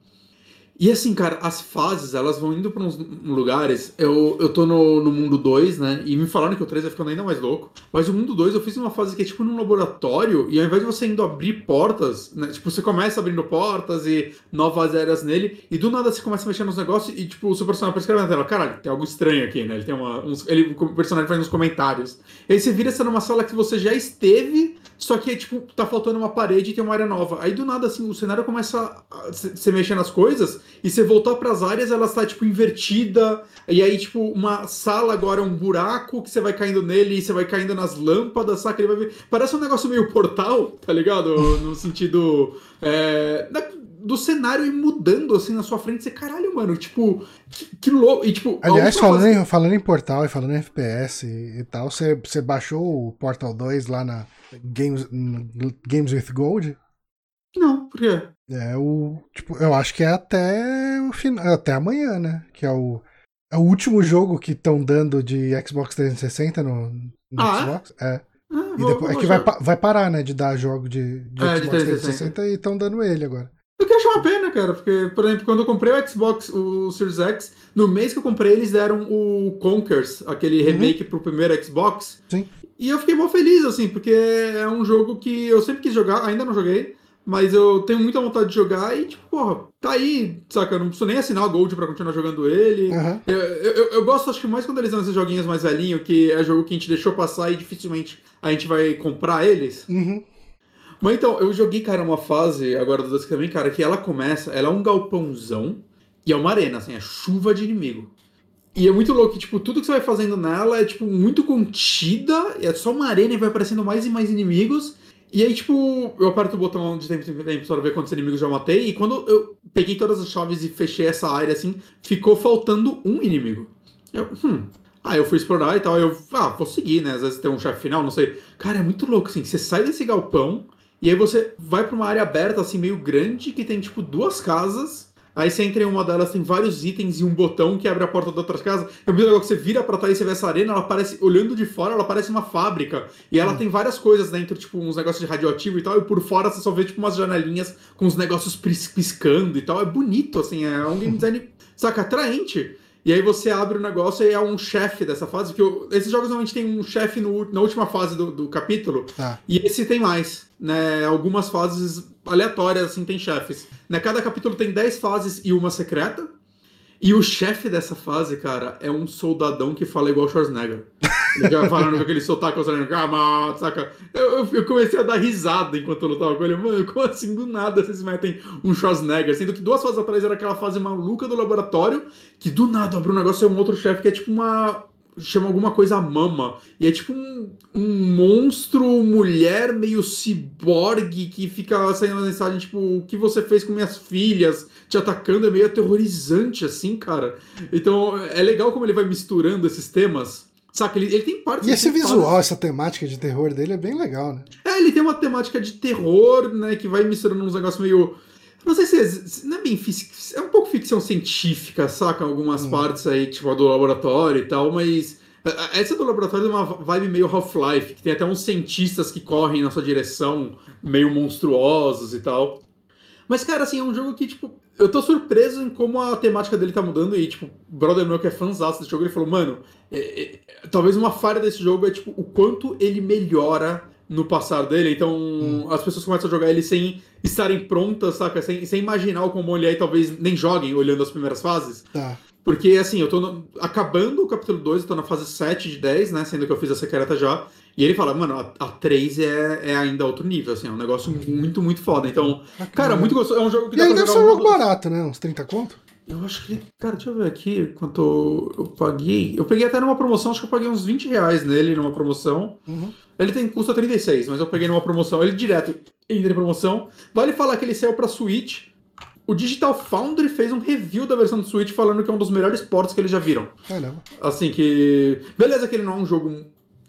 E assim, cara, as fases, elas vão indo para uns lugares. Eu, eu tô no, no mundo 2, né? E me falaram que o 3 vai ficando ainda mais louco. Mas o mundo 2 eu fiz uma fase que é tipo num laboratório, e ao invés de você indo abrir portas, né? Tipo, você começa abrindo portas e novas áreas nele, e do nada você começa a mexer nos negócios, e tipo, o seu personagem escrever na tela, caralho, tem algo estranho aqui, né? Ele tem uma. Uns, ele, o personagem faz uns comentários. E aí você vira essa numa sala que você já esteve, só que, tipo, tá faltando uma parede e tem uma área nova. Aí do nada, assim, o cenário começa a se mexer nas coisas e você voltar para as áreas, ela está tipo invertida. E aí, tipo, uma sala agora é um buraco que você vai caindo nele e você vai caindo nas lâmpadas, saca? Ele vai ver. Parece um negócio meio portal, tá ligado? No sentido. É, do cenário e mudando assim na sua frente, você, caralho, mano, tipo, que, que louco. E, tipo, Aliás, falando, em, falando em portal e falando em FPS e, e tal, você, você baixou o Portal 2 lá na Games, Games with Gold? Não, por quê? É o. Tipo, eu acho que é até o final. Até amanhã, né? Que é o. É o último jogo que estão dando de Xbox 360 no, no ah, é? Xbox. É. Ah, e depois, é que vai, vai parar, né? De dar jogo de, de É, de Xbox 360. 360 e estão dando ele agora. Eu que acho uma pena, cara, porque, por exemplo, quando eu comprei o Xbox, o Series X, no mês que eu comprei, eles deram o Conkers, aquele remake pro primeiro Xbox. Sim. E eu fiquei mó feliz, assim, porque é um jogo que eu sempre quis jogar, ainda não joguei, mas eu tenho muita vontade de jogar e, tipo, porra, tá aí, saca? Eu não preciso nem assinar o Gold pra continuar jogando ele. Aham. Eu, eu, eu gosto, acho que mais quando eles dão esses joguinhos mais velhinhos, que é jogo que a gente deixou passar e dificilmente a gente vai comprar eles. Uhum. Mas então, eu joguei, cara, uma fase agora do Dusk também, cara, que ela começa, ela é um galpãozão e é uma arena, assim, é chuva de inimigo. E é muito louco, que, tipo, tudo que você vai fazendo nela é, tipo, muito contida, é só uma arena e vai aparecendo mais e mais inimigos. E aí, tipo, eu aperto o botão de tempo em tempo para ver quantos inimigos já matei, e quando eu peguei todas as chaves e fechei essa área, assim, ficou faltando um inimigo. Eu, hum. Aí eu fui explorar e tal, eu, ah, vou seguir, né? Às vezes tem um chefe final, não sei. Cara, é muito louco, assim, você sai desse galpão, e aí você vai pra uma área aberta, assim, meio grande, que tem, tipo, duas casas. Aí você entra em uma delas, tem vários itens e um botão que abre a porta da outra casa. É muito legal que você vira pra trás e você vê essa arena, ela parece, olhando de fora, ela parece uma fábrica. E ela tem várias coisas dentro, tipo, uns negócios de radioativo e tal. E por fora você só vê, tipo, umas janelinhas com os negócios piscando e tal. É bonito, assim, é um game design, saca, atraente. E aí você abre o negócio e é um chefe dessa fase, porque eu- esses jogos normalmente tem um chefe na última fase do, do capítulo, Tá. e esse tem mais, né? Algumas fases aleatórias, assim, tem chefes. Né? Cada capítulo tem 10 fases e uma secreta. E o chefe dessa fase, cara, é um soldadão que fala igual Schwarzenegger. Ele já falando com aquele sotaque australiano, "Come on", saca? Eu, eu, eu comecei a dar risada enquanto eu lutava com ele. Mano, como assim do nada vocês metem um Schwarzenegger? Sendo que duas fases atrás era aquela fase maluca do laboratório, que do nada abre um negócio e é um outro chefe que é tipo uma. Chama alguma coisa mama. E é tipo um, um monstro, mulher meio ciborgue que fica saindo uma mensagem tipo: o que você fez com minhas filhas? Te atacando é meio aterrorizante, assim, cara. Então é legal como ele vai misturando esses temas. Saca? Ele, ele tem partes. E esse visual, essa temática de terror dele é bem legal, né? É, ele tem uma temática de terror, né? Que vai misturando uns negócios meio. Não sei se é, se não é bem. É um pouco ficção científica, saca? Algumas Hum. partes aí, tipo a do laboratório e tal, mas. Essa do laboratório é uma vibe meio Half-Life, que tem até uns cientistas que correm na sua direção, meio monstruosos e tal. Mas, cara, assim, é um jogo que, tipo, eu tô surpreso em como a temática dele tá mudando e, tipo, o brother meu que é fãzão desse jogo, ele falou, mano, é- é- talvez uma falha desse jogo é, tipo, o quanto ele melhora no passar dele, então as pessoas começam a jogar ele sem estarem prontas, saca? Sem, sem imaginar o como ele é e talvez nem joguem olhando as primeiras fases. Tá. Porque, assim, eu tô no- acabando o capítulo 2, eu tô na fase 7 de 10, né? Sendo que eu fiz a secreta já. E ele fala, mano, a, a 3 é, é ainda outro nível, assim, é um negócio muito, muito foda. Então, cara, muito gostoso. É um jogo que E aí pra deve ser jogar um uma jogo barato, né? Uns 30 conto? Eu acho que. Cara, deixa eu ver aqui quanto eu paguei. Eu peguei até numa promoção, acho que eu paguei uns 20 reais nele numa promoção. Uhum. Ele tem custa 36, mas eu peguei numa promoção. Ele direto entra em promoção. Vale falar que ele saiu pra Switch. o Digital Foundry fez um review da versão do Switch falando que é um dos melhores ports que eles já viram. Caramba. Assim que. Beleza que ele não é um jogo,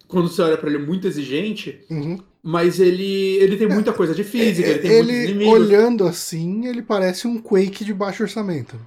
quando você olha pra ele, muito exigente, Uhum. mas ele, ele tem muita coisa de física, ele tem muitos Ele, inimigos. olhando assim, ele parece um Quake de baixo orçamento.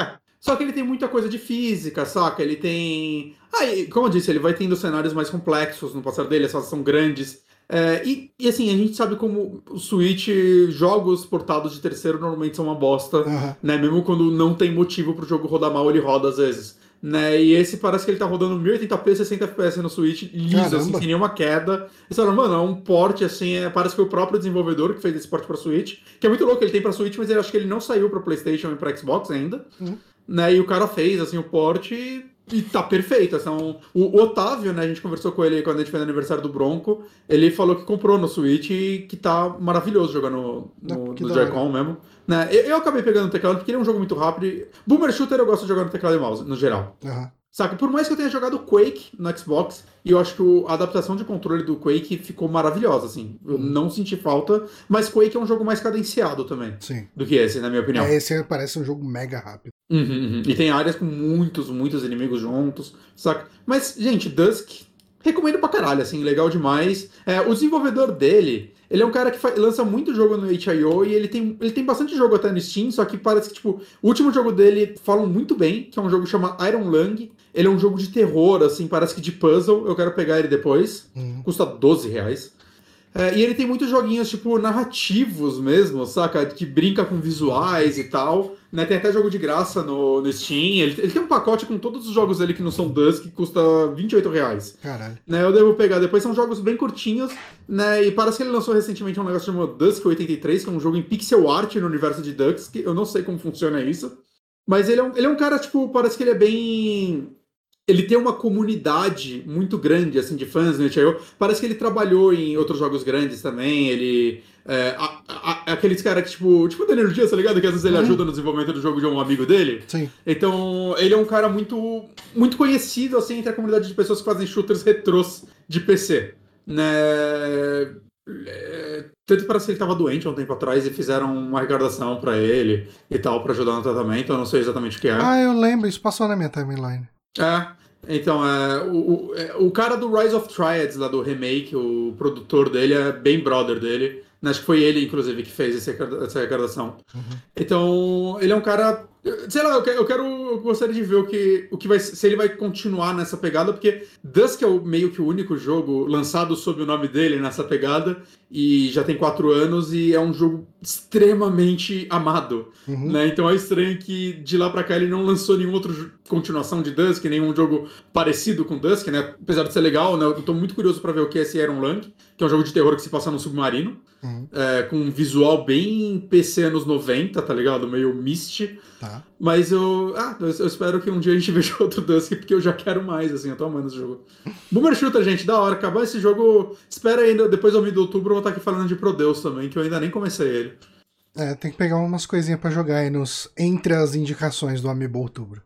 É. Só que ele tem muita coisa de física, saca? Ele tem. Ah, e, como eu disse, ele vai tendo cenários mais complexos no passar dele, as fases são grandes. É, e, e assim, a gente sabe como o Switch, jogos portados de terceiro normalmente são uma bosta, Aham. né? Mesmo quando não tem motivo pro jogo rodar mal, ele roda às vezes. Né? E esse parece que ele tá rodando 1080p, 60 FPS no Switch, liso, assim, Caramba. sem nenhuma queda. E você fala, mano, é um porte, assim, é, parece que foi o próprio desenvolvedor que fez esse porte pra Switch, que é muito louco, ele tem pra Switch, mas eu acho que ele não saiu pra Playstation e pra Xbox ainda. Uhum. Né? E o cara fez, assim, o porte e, e tá perfeito. Assim, um- o, Otávio, né, a gente conversou com ele quando a gente fez o aniversário do Bronco, ele falou que comprou no Switch e que tá maravilhoso jogar no, no, Ah, no hora. Joy-Con mesmo. Né? Eu, eu acabei pegando o teclado porque ele é um jogo muito rápido. e- Boomer Shooter eu gosto de jogar no teclado e mouse, no geral. Aham. Saca? Por mais que eu tenha jogado Quake no Xbox, e eu acho que a adaptação de controle do Quake ficou maravilhosa, assim. Eu não senti falta, mas Quake é um jogo mais cadenciado também Sim. do que esse, na minha opinião. É, esse parece um jogo mega rápido. Uhum, uhum. E tem áreas com muitos, muitos inimigos juntos, saca? Mas, gente, Dusk, recomendo pra caralho, assim, legal demais. É, o desenvolvedor dele, ele é um cara que lança muito jogo no itch.io e ele tem, ele tem bastante jogo até no Steam, só que parece que, tipo, o último jogo dele falam muito bem, que é um jogo chamado Iron Lung. Ele é um jogo de terror, assim, parece que de puzzle. Eu quero pegar ele depois. Uhum. Custa 12 reais. É, e ele tem muitos joguinhos, tipo, narrativos mesmo, saca? Que brinca com visuais e tal. Né? Tem até jogo de graça no, no Steam. Ele, ele tem um pacote com todos os jogos dele que não são Dusk, que custa 28 reais. Caralho. Né? Eu devo pegar. Depois são jogos bem curtinhos, né? E parece que ele lançou recentemente um negócio chamado Dusk 83, que é um jogo em pixel art no universo de Dusk. Eu não sei como funciona isso. Mas ele é um, ele é um cara, tipo, parece que ele é bem ele tem uma comunidade muito grande, assim, de fãs no itch.io. Parece que ele trabalhou em outros jogos grandes também, ele... É, a- a- aqueles caras que, tipo, tipo Daniel Dias, tá ligado? Que às vezes ele Uhum. ajuda no desenvolvimento do jogo de um amigo dele. Sim. Então, ele é um cara muito, muito conhecido, assim, entre a comunidade de pessoas que fazem shooters retrôs de PC, né? É, Tanto parece que ele estava doente há um tempo atrás e fizeram uma arrecadação pra ele e tal, pra ajudar no tratamento. Eu não sei exatamente o que é. Ah, eu lembro, isso passou na minha timeline. É, então, é, o, o, é, o cara do Rise of Triads, lá do remake, o produtor dele é bem brother dele. Acho que foi ele, inclusive, que fez esse essa arrecadação. Então, ele é um cara. Sei lá, eu quero, eu quero. Eu gostaria de ver o que, o que vai. Se ele vai continuar nessa pegada, porque Dusk é o, meio que o único jogo lançado sob o nome dele nessa pegada. E já tem quatro anos e é um jogo extremamente amado. Uhum. Né? Então é estranho que de lá pra cá ele não lançou nenhum outro continuação de Dusk, nenhum jogo parecido com Dusk, né? Apesar de ser legal, né? Eu tô muito curioso pra ver o que é esse Iron Lung, que é um jogo de terror que se passa num submarino, Uhum. é, com um visual bem PC anos 90, tá ligado? Meio Mist. Tá. Mas eu. Ah, eu, espero que um dia a gente veja outro Dusk, porque eu já quero mais, assim, eu tô amando esse jogo. Boomer Shooter, gente, da hora. Acabar esse jogo. Espera ainda, depois do mês de outubro eu vou estar aqui falando de Prodeus também, que eu ainda nem comecei ele. É, tem que pegar umas coisinhas pra jogar aí nos, entre as indicações do Amiibo Outubro.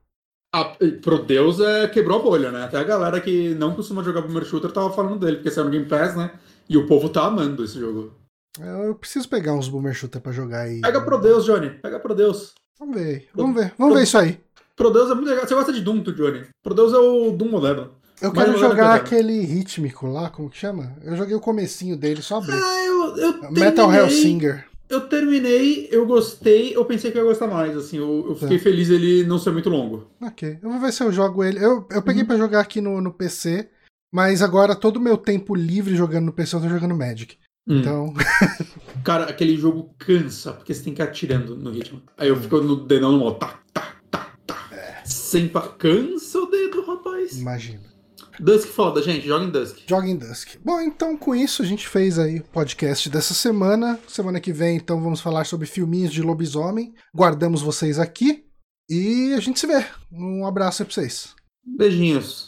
Ah, Prodeus é, quebrou a bolha, né? Até a galera que não costuma jogar Boomer Shooter tava falando dele, porque saiu no Game Pass, né? E o povo tá amando esse jogo. Eu preciso pegar uns Boomer Shooter pra jogar aí. Pega Prodeus, Johnny. Pega Prodeus. Vamos ver, vamos ver, vamos ver isso aí. Prodeus é muito legal. Você gosta de Doom, tu, Johnny? Prodeus é o Doom moderno. Eu quero moderno jogar que eu aquele rítmico lá, como que chama? Eu joguei o comecinho dele, só abri. Ah, eu, eu Metal terminei- Hellsinger. Eu terminei, eu gostei, eu pensei que eu ia gostar mais, assim. Eu, eu fiquei Tá. feliz ele não ser muito longo. Ok, eu vou ver se eu jogo ele. Eu, eu peguei Uhum. pra jogar aqui no, no PC, mas agora todo o meu tempo livre jogando no PC eu tô jogando Magic. Hum. Então, Cara, aquele jogo cansa, porque você tem que ir atirando no ritmo. Aí eu Hum. fico no dedão no modo. Tá, tá, tá, tá. É. Sem pa... Cansa o dedo, rapaz. imagina. Dusk foda, gente. Joga em Dusk. Joga em Dusk. Bom, então com isso a gente fez aí o podcast dessa semana. Semana que vem, então, vamos falar sobre filminhos de lobisomem. Guardamos vocês aqui e a gente se vê. Um abraço aí pra vocês. Beijinhos.